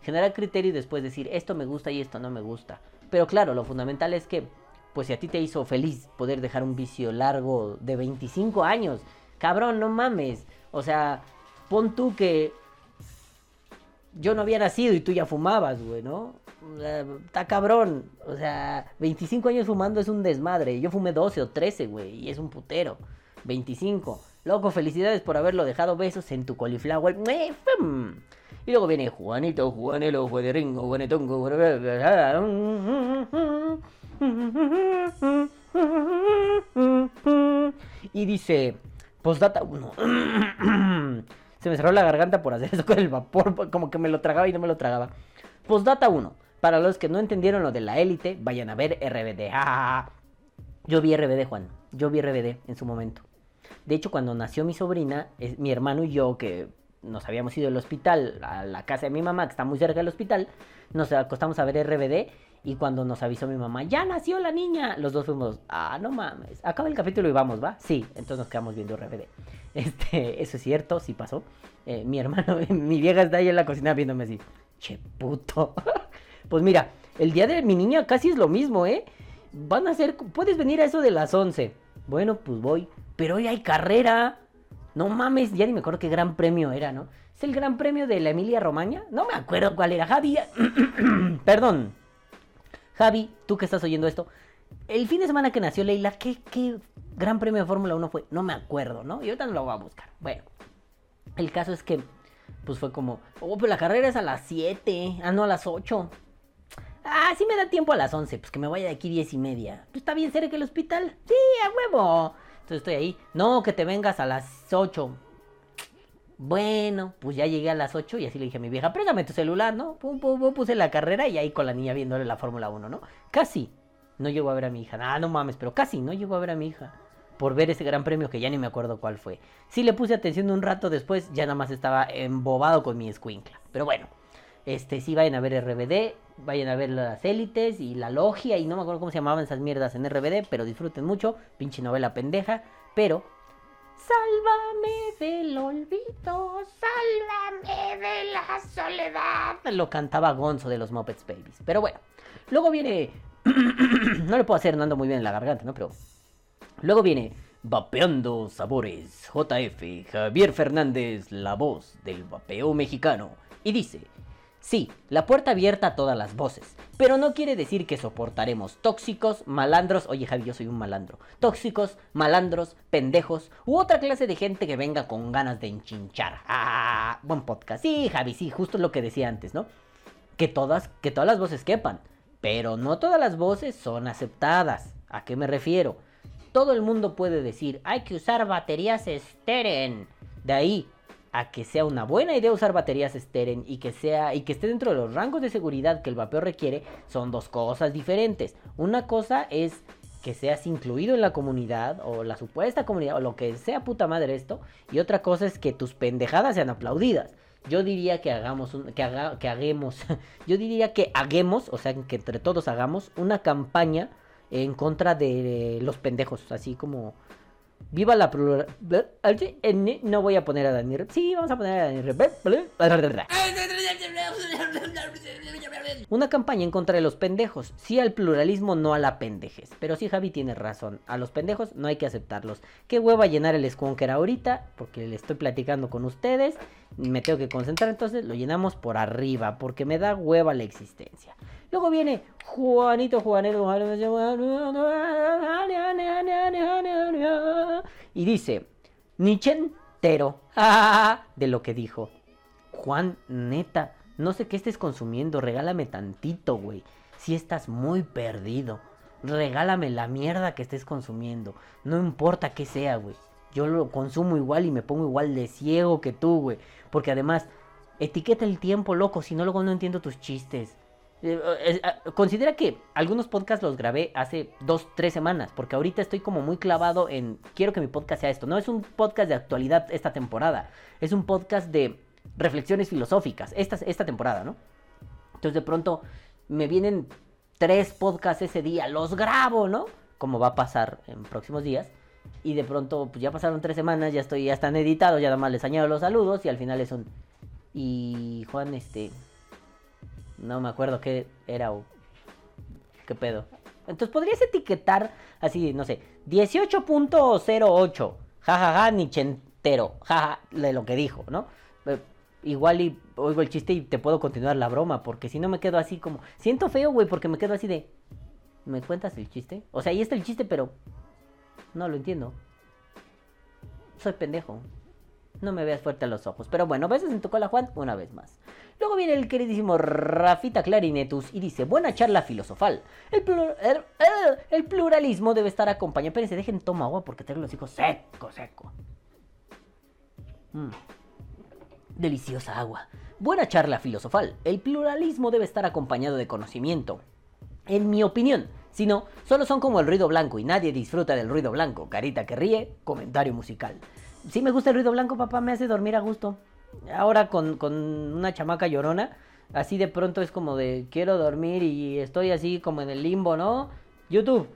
generar criterio y después decir, esto me gusta y esto no me gusta. Pero claro, lo fundamental es que, pues si a ti te hizo feliz poder dejar un vicio largo de 25 años, cabrón, no mames. O sea, pon tú que yo no había nacido y tú ya fumabas, güey, ¿no? Está cabrón. O sea, 25 años fumando es un desmadre. Yo fumé 12 o 13, güey, y es un putero. 25. Loco, felicidades por haberlo dejado besos en tu cauliflower. Y luego viene Juanito, Juanelo, Juaneringo, Juanetongo. Y dice, postdata 1. Se me cerró la garganta por hacer eso con el vapor, como que me lo tragaba y no me lo tragaba. Postdata 1. Para los que no entendieron lo de la élite, vayan a ver RBD. Yo vi RBD, Juan. Yo vi RBD en su momento. De hecho, cuando nació mi sobrina, mi hermano y yo, que nos habíamos ido del hospital a la casa de mi mamá, que está muy cerca del hospital, nos acostamos a ver RBD y cuando nos avisó mi mamá, ya nació la niña, los dos fuimos, ah, no mames, acaba el capítulo y vamos, ¿va? Sí, entonces nos quedamos viendo RBD. Este, eso es cierto, sí pasó. Eh, mi hermano, mi vieja está ahí en la cocina viéndome así, che puto. pues mira, el día de mi niña casi es lo mismo, ¿eh? Van a ser, puedes venir a eso de las 11. Bueno, pues voy, pero hoy hay carrera. No mames, ya ni me acuerdo qué gran premio era, ¿no? ¿Es el gran premio de la Emilia Romagna? No me acuerdo cuál era, Javi. Perdón. Javi, tú que estás oyendo esto, el fin de semana que nació Leila, ¿qué, qué gran premio de Fórmula 1 fue? No me acuerdo, ¿no? Y ahorita no lo voy a buscar. Bueno, el caso es que, pues fue como, oh, pero la carrera es a las 7, ah, no, a las 8. Ah, sí me da tiempo a las 11, pues que me vaya de aquí 10 y media. Pues está bien cerca el hospital. Sí, a huevo. Entonces estoy ahí. No, que te vengas a las 8. Bueno, pues ya llegué a las 8 y así le dije a mi vieja, préstame tu celular, ¿no? Pum, pum, pum, puse la carrera y ahí con la niña viéndole la Fórmula 1, ¿no? Casi no llegó a ver a mi hija. Ah, no mames, pero casi no llegó a ver a mi hija. Por ver ese gran premio que ya ni me acuerdo cuál fue. Sí le puse atención un rato después, ya nada más estaba embobado con mi escuincla. Pero bueno, este, sí vayan a ver RBD, vayan a ver las élites y la logia y no me acuerdo cómo se llamaban esas mierdas en RBD, pero disfruten mucho, pinche novela pendeja, pero Sálvame del olvido, sálvame de la soledad. Lo cantaba Gonzo de los Muppets Babies. Pero bueno, luego viene. no le puedo hacer, no ando muy bien en la garganta, ¿no? Pero. Luego viene Vapeando Sabores, JF, Javier Fernández, la voz del vapeo mexicano. Y dice: Sí, la puerta abierta a todas las voces, pero no quiere decir que soportaremos tóxicos, malandros, oye Javi, yo soy un malandro, tóxicos, malandros, pendejos u otra clase de gente que venga con ganas de enchinchar. Ah, buen podcast. Sí, Javi, sí, justo lo que decía antes, ¿no? Que todas, que todas las voces quepan, pero no todas las voces son aceptadas. ¿A qué me refiero? Todo el mundo puede decir, hay que usar baterías Steren. De ahí a que sea una buena idea usar baterías Steren y que sea y que esté dentro de los rangos de seguridad que el vapeo requiere son dos cosas diferentes. Una cosa es que seas incluido en la comunidad o la supuesta comunidad o lo que sea puta madre esto y otra cosa es que tus pendejadas sean aplaudidas. Yo diría que hagamos un, que, haga, que hagamos yo diría que hagamos, o sea, que entre todos hagamos una campaña en contra de los pendejos, así como Viva la plural. No voy a poner a Dani Sí, vamos a poner a Dani Una campaña en contra de los pendejos. Sí al pluralismo, no a la pendejes. Pero sí, Javi tiene razón. A los pendejos no hay que aceptarlos. Qué hueva llenar el Squonker ahorita. Porque le estoy platicando con ustedes. Me tengo que concentrar. Entonces lo llenamos por arriba. Porque me da hueva la existencia. Luego viene Juanito Juanero. Y dice, Nichentero. De lo que dijo. Juan, neta, no sé qué estés consumiendo. Regálame tantito, güey. si estás muy perdido. Regálame la mierda que estés consumiendo. No importa qué sea, güey. Yo lo consumo igual y me pongo igual de ciego que tú, güey. Porque además, etiqueta el tiempo, loco, si no luego no entiendo tus chistes. Eh, eh, considera que algunos podcasts los grabé hace dos, tres semanas, porque ahorita estoy como muy clavado en quiero que mi podcast sea esto. No es un podcast de actualidad esta temporada, es un podcast de reflexiones filosóficas esta, esta temporada, ¿no? Entonces de pronto me vienen tres podcasts ese día, los grabo, ¿no? Como va a pasar en próximos días. Y de pronto, pues ya pasaron tres semanas, ya estoy, ya están editados, ya nada más les añado los saludos y al final es un... Y Juan, este, no me acuerdo qué era o qué pedo. Entonces podrías etiquetar así, no sé, 18.08. Jajaja, ni chentero. Jaja, de lo que dijo, ¿no? Eh, igual y oigo el chiste y te puedo continuar la broma, porque si no me quedo así como... Siento feo, güey, porque me quedo así de... ¿Me cuentas el chiste? O sea, ahí está el chiste, pero... No lo entiendo. Soy pendejo. No me veas fuerte a los ojos. Pero bueno, besos en tu cola, Juan, una vez más. Luego viene el queridísimo Rafita Clarinetus y dice, buena charla filosofal. El, el, pluralismo debe estar acompañado. Espérense, dejen toma agua porque tengo los hijos seco, seco. Mm. Deliciosa agua. Buena charla filosofal. El pluralismo debe estar acompañado de conocimiento. En mi opinión, si no, solo son como el ruido blanco y nadie disfruta del ruido blanco. Carita que ríe, comentario musical. Si me gusta el ruido blanco, papá, me hace dormir a gusto ahora con, con una chamaca llorona, así de pronto es como de quiero dormir y estoy así como en el limbo, ¿no? YouTube.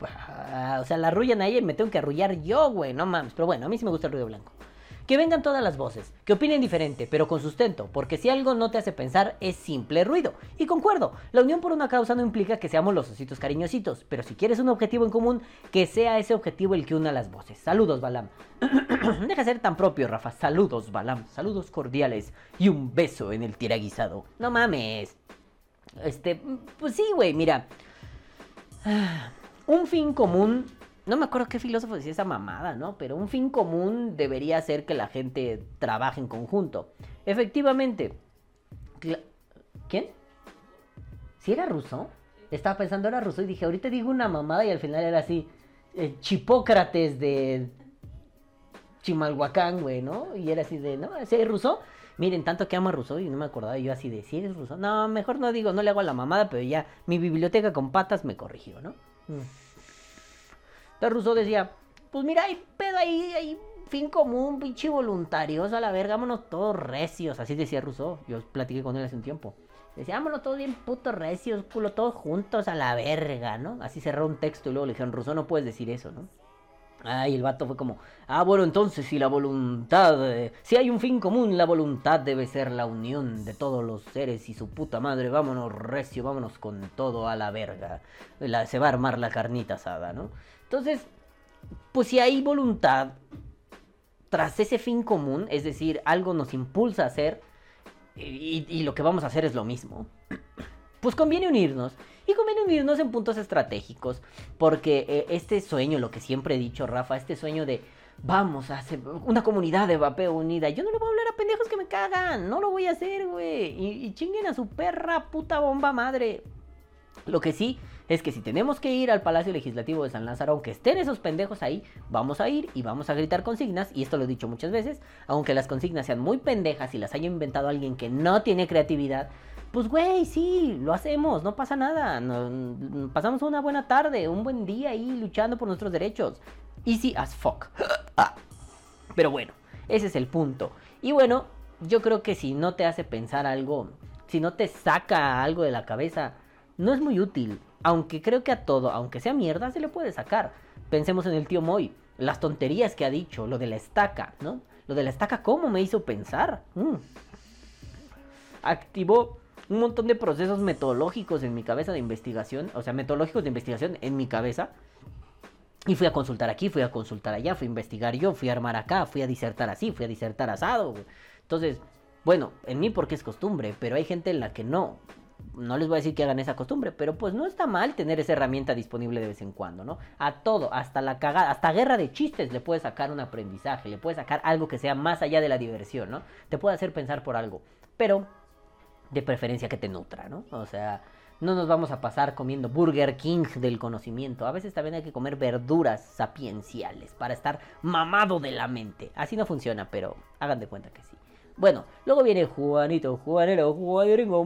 O sea, la arrullan a ella y me tengo que arrullar yo, güey, no mames. Pero bueno, a mí sí me gusta el ruido blanco. Que vengan todas las voces, que opinen diferente, pero con sustento, porque si algo no te hace pensar es simple ruido. Y concuerdo, la unión por una causa no implica que seamos los ositos cariñositos, pero si quieres un objetivo en común, que sea ese objetivo el que una las voces. Saludos, Balam. Deja ser tan propio, Rafa. Saludos, Balam. Saludos cordiales y un beso en el tiraguisado. No mames. Este, pues sí, güey, mira. Un fin común no me acuerdo qué filósofo decía esa mamada, ¿no? Pero un fin común debería ser que la gente trabaje en conjunto. Efectivamente. ¿Quién? ¿Si era ruso? Estaba pensando era ruso y dije, ahorita digo una mamada y al final era así. Eh, Chipócrates de Chimalhuacán, güey, ¿no? Y era así de, ¿no? ¿Si es ruso? Miren, tanto que amo a Rousseau y no me acordaba yo así de si eres ruso. No, mejor no digo, no le hago a la mamada, pero ya mi biblioteca con patas me corrigió, ¿no? Mm. Entonces Rousseau decía, pues mira, hay pedo ahí, hay fin común, pinche voluntarios, a la verga, vámonos todos recios. Así decía Rousseau. Yo platiqué con él hace un tiempo. Decía, vámonos todos bien putos recios, culo, todos juntos a la verga, ¿no? Así cerró un texto y luego le dijeron, Rousseau, no puedes decir eso, ¿no? Ay, el vato fue como, ah, bueno, entonces si la voluntad, si hay un fin común, la voluntad debe ser la unión de todos los seres y su puta madre, vámonos recio, vámonos con todo a la verga. se va a armar la carnita asada, ¿no? Entonces, pues si hay voluntad tras ese fin común, es decir, algo nos impulsa a hacer y, lo que vamos a hacer es lo mismo, pues conviene unirnos. Y conviene unirnos en puntos estratégicos, porque eh, este sueño, lo que siempre he dicho, Rafa, este sueño de vamos a hacer una comunidad de vapeo unida. Yo no le voy a hablar a pendejos que me cagan. No lo voy a hacer, güey. Y, y, chinguen a su perra puta bomba madre. Lo que sí es que si tenemos que ir al Palacio Legislativo de San Lázaro, aunque estén esos pendejos ahí, vamos a ir y vamos a gritar consignas, y esto lo he dicho muchas veces, aunque las consignas sean muy pendejas y las haya inventado alguien que no tiene creatividad, pues güey, sí, lo hacemos, no pasa nada, pasamos una buena tarde, un buen día ahí luchando por nuestros derechos. Easy as fuck. Pero bueno, ese es el punto. Y bueno, yo creo que si no te hace pensar algo, si no te saca algo de la cabeza, no es muy útil. Aunque creo que a todo, aunque sea mierda, se le puede sacar. Pensemos en el tío Moy, las tonterías que ha dicho, lo de la estaca, ¿no? Lo de la estaca, ¿cómo me hizo pensar? Mm. Activó un montón de procesos metodológicos en mi cabeza de investigación, o sea, metodológicos de investigación en mi cabeza. Y fui a consultar aquí, fui a consultar allá, fui a investigar yo, fui a armar acá, fui a disertar así, fui a disertar asado. Entonces, bueno, en mí porque es costumbre, pero hay gente en la que no no les voy a decir que hagan esa costumbre, pero pues no está mal tener esa herramienta disponible de vez en cuando, ¿no? A todo, hasta la cagada, hasta guerra de chistes le puede sacar un aprendizaje, le puede sacar algo que sea más allá de la diversión, ¿no? Te puede hacer pensar por algo. Pero De preferencia que te nutra, ¿no? O sea, no nos vamos a pasar comiendo Burger King del conocimiento. A veces también hay que comer verduras sapienciales para estar mamado de la mente. Así no funciona, pero hagan de cuenta que sí. Bueno, luego viene Juanito, Juanero, Juanero,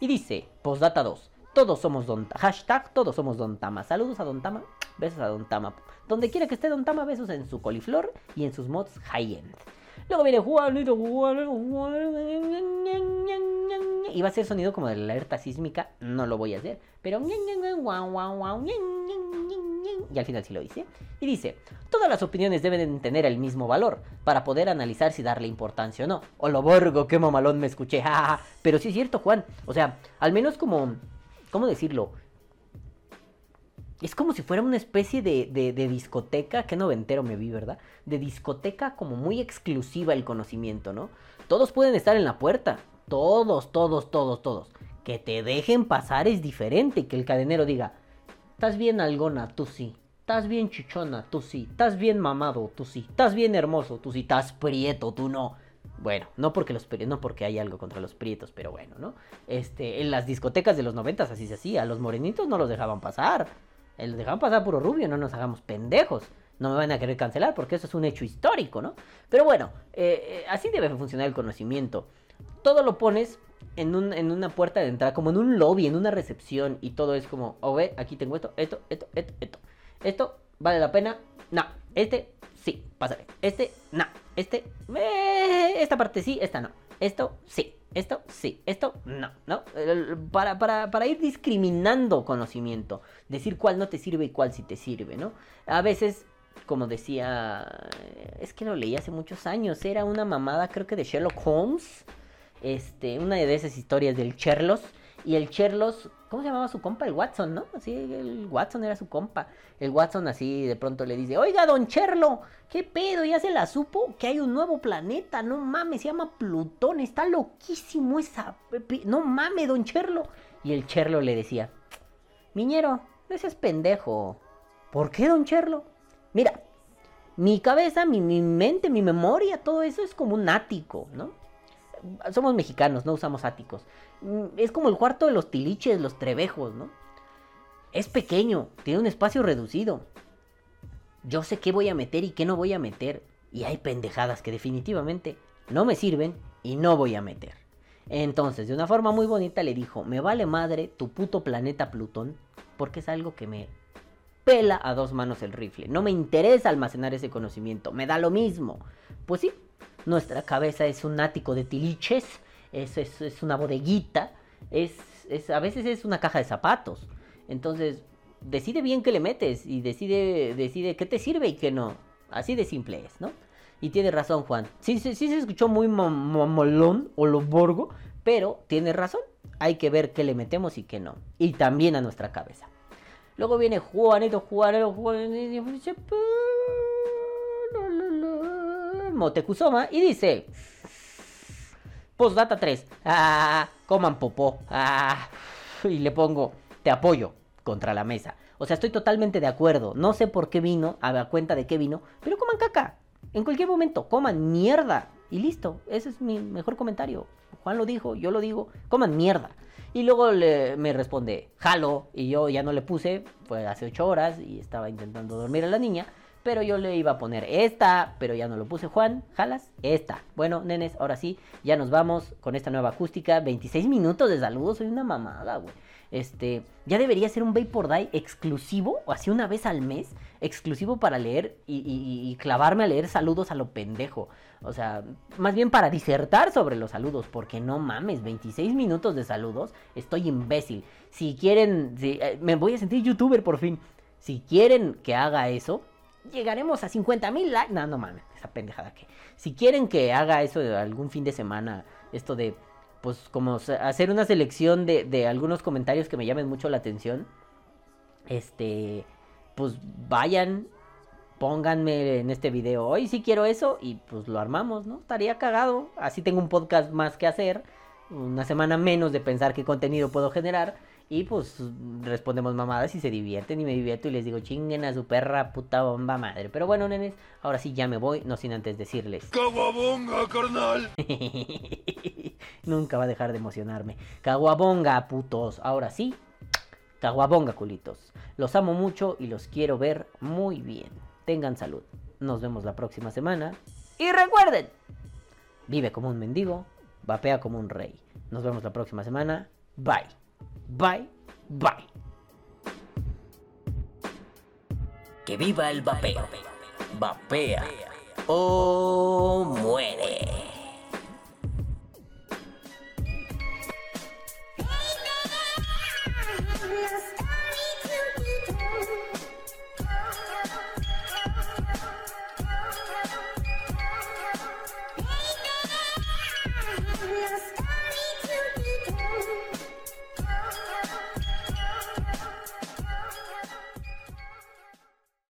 y dice, postdata 2, todos somos Don Hashtag todos somos Don Tama. Saludos a Don Tama, besos a Don Tama. Donde quiera que esté Don Tama, besos en su coliflor y en sus mods high-end. Luego viene. Y va a ser sonido como de la alerta sísmica. No lo voy a hacer. Pero. Y al final sí lo hice. Y dice: Todas las opiniones deben tener el mismo valor para poder analizar si darle importancia o no. O lo borgo, qué mamalón me escuché. Pero sí es cierto, Juan. O sea, al menos como. ¿Cómo decirlo? Es como si fuera una especie de, discoteca, que noventero me vi, ¿verdad? De discoteca como muy exclusiva el conocimiento, ¿no? Todos pueden estar en la puerta, todos, todos, todos, todos. Que te dejen pasar es diferente, que el cadenero diga, estás bien algona, tú sí. Estás bien chichona, tú sí. Estás bien mamado, tú sí. Estás bien hermoso, tú sí. Estás prieto, tú no. Bueno, no porque los no porque hay algo contra los prietos, pero bueno, ¿no? Este, en las discotecas de los noventas así se hacía, los morenitos no los dejaban pasar. El dejaban pasar puro rubio, no nos hagamos pendejos. No me van a querer cancelar porque eso es un hecho histórico, ¿no? Pero bueno, eh, eh, así debe funcionar el conocimiento. Todo lo pones en, un, en una puerta de entrada, como en un lobby, en una recepción, y todo es como, oh, ve, aquí tengo esto, esto, esto, esto, esto. Esto, ¿vale la pena? No. Este, sí, pásale. Este, no. Este, eh, esta parte sí, esta no. Esto, sí. Esto sí, esto no, ¿no? Para, para, para, ir discriminando conocimiento, decir cuál no te sirve y cuál sí te sirve, ¿no? A veces, como decía, es que lo leí hace muchos años, era una mamada creo que de Sherlock Holmes, este, una de esas historias del Sherlock, y el Sherlock, ¿cómo se llamaba su compa? El Watson, ¿no? Así, el Watson era su compa. El Watson así de pronto le dice, oiga, don Cherlo, ¿qué pedo? ¿Ya se la supo? Que hay un nuevo planeta, no mames, se llama Plutón, está loquísimo esa... No mames, don Cherlo. Y el Cherlo le decía, Miñero, no seas pendejo. ¿Por qué, don Cherlo? Mira, mi cabeza, mi, mi mente, mi memoria, todo eso es como un ático, ¿no? Somos mexicanos, no usamos áticos. Mm, es como el cuarto de los tiliches, los trebejos, ¿no? Es pequeño, tiene un espacio reducido. Yo sé qué voy a meter y qué no voy a meter. Y hay pendejadas que definitivamente no me sirven y no voy a meter. Entonces, de una forma muy bonita le dijo, me vale madre tu puto planeta Plutón, porque es algo que me pela a dos manos el rifle. No me interesa almacenar ese conocimiento, me da lo mismo. Pues sí, nuestra cabeza es un ático de tiliches, es, es, una bodeguita, es, a veces es una caja de zapatos. Entonces, decide bien qué le metes y decide, decide qué te sirve y qué no. Así de simple es, ¿no? Y tiene razón, Juan. Sí, sí, sí se escuchó muy mamolón o lo borgo, pero tiene razón. Hay que ver qué le metemos y qué no. Y también a nuestra cabeza. Luego viene Juanito, Juanito, Juanito. Motekusoma y dice: Postdata 3. Ah, coman popó. Ah, y le pongo: Te apoyo contra la mesa. O sea, estoy totalmente de acuerdo. No sé por qué vino, a la cuenta de qué vino, pero coman caca. En cualquier momento, coman mierda. Y listo, ese es mi mejor comentario. Juan lo dijo, yo lo digo, coman mierda. Y luego le, me responde, jalo, y yo ya no le puse, fue hace 8 horas y estaba intentando dormir a la niña. Pero yo le iba a poner esta, pero ya no lo puse. Juan, ¿jalas? Esta. Bueno, nenes, ahora sí, ya nos vamos con esta nueva acústica. 26 minutos de saludos, soy una mamada, güey. Este, ya debería ser un Vapor Die exclusivo, o así una vez al mes, exclusivo para leer y, clavarme a leer saludos a lo pendejo. O sea, más bien para disertar sobre los saludos, porque no mames, 26 minutos de saludos, estoy imbécil. Si quieren, eh, me voy a sentir youtuber por fin. Si quieren que haga eso, llegaremos a 50 mil likes. No, no mames, esa pendejada que. Si quieren que haga eso de algún fin de semana, esto de, pues, como hacer una selección de, de algunos comentarios que me llamen mucho la atención, este, pues vayan, pónganme en este video, hoy si quiero eso, y pues lo armamos, ¿no? Estaría cagado. Así tengo un podcast más que hacer, una semana menos de pensar qué contenido puedo generar Y pues respondemos mamadas y se divierten y me divierto y les digo chinguen a su perra puta bomba madre. Pero bueno, nenes, ahora sí ya me voy, no sin antes decirles. ¡Caguabonga, carnal! Nunca va a dejar de emocionarme. Caguabonga, putos. Ahora sí, caguabonga, culitos. Los amo mucho y los quiero ver muy bien. Tengan salud. Nos vemos la próxima semana. Y recuerden, vive como un mendigo, vapea como un rey. Nos vemos la próxima semana. Bye. Bye. Bye. Que viva el vapeo. Vapea o muere.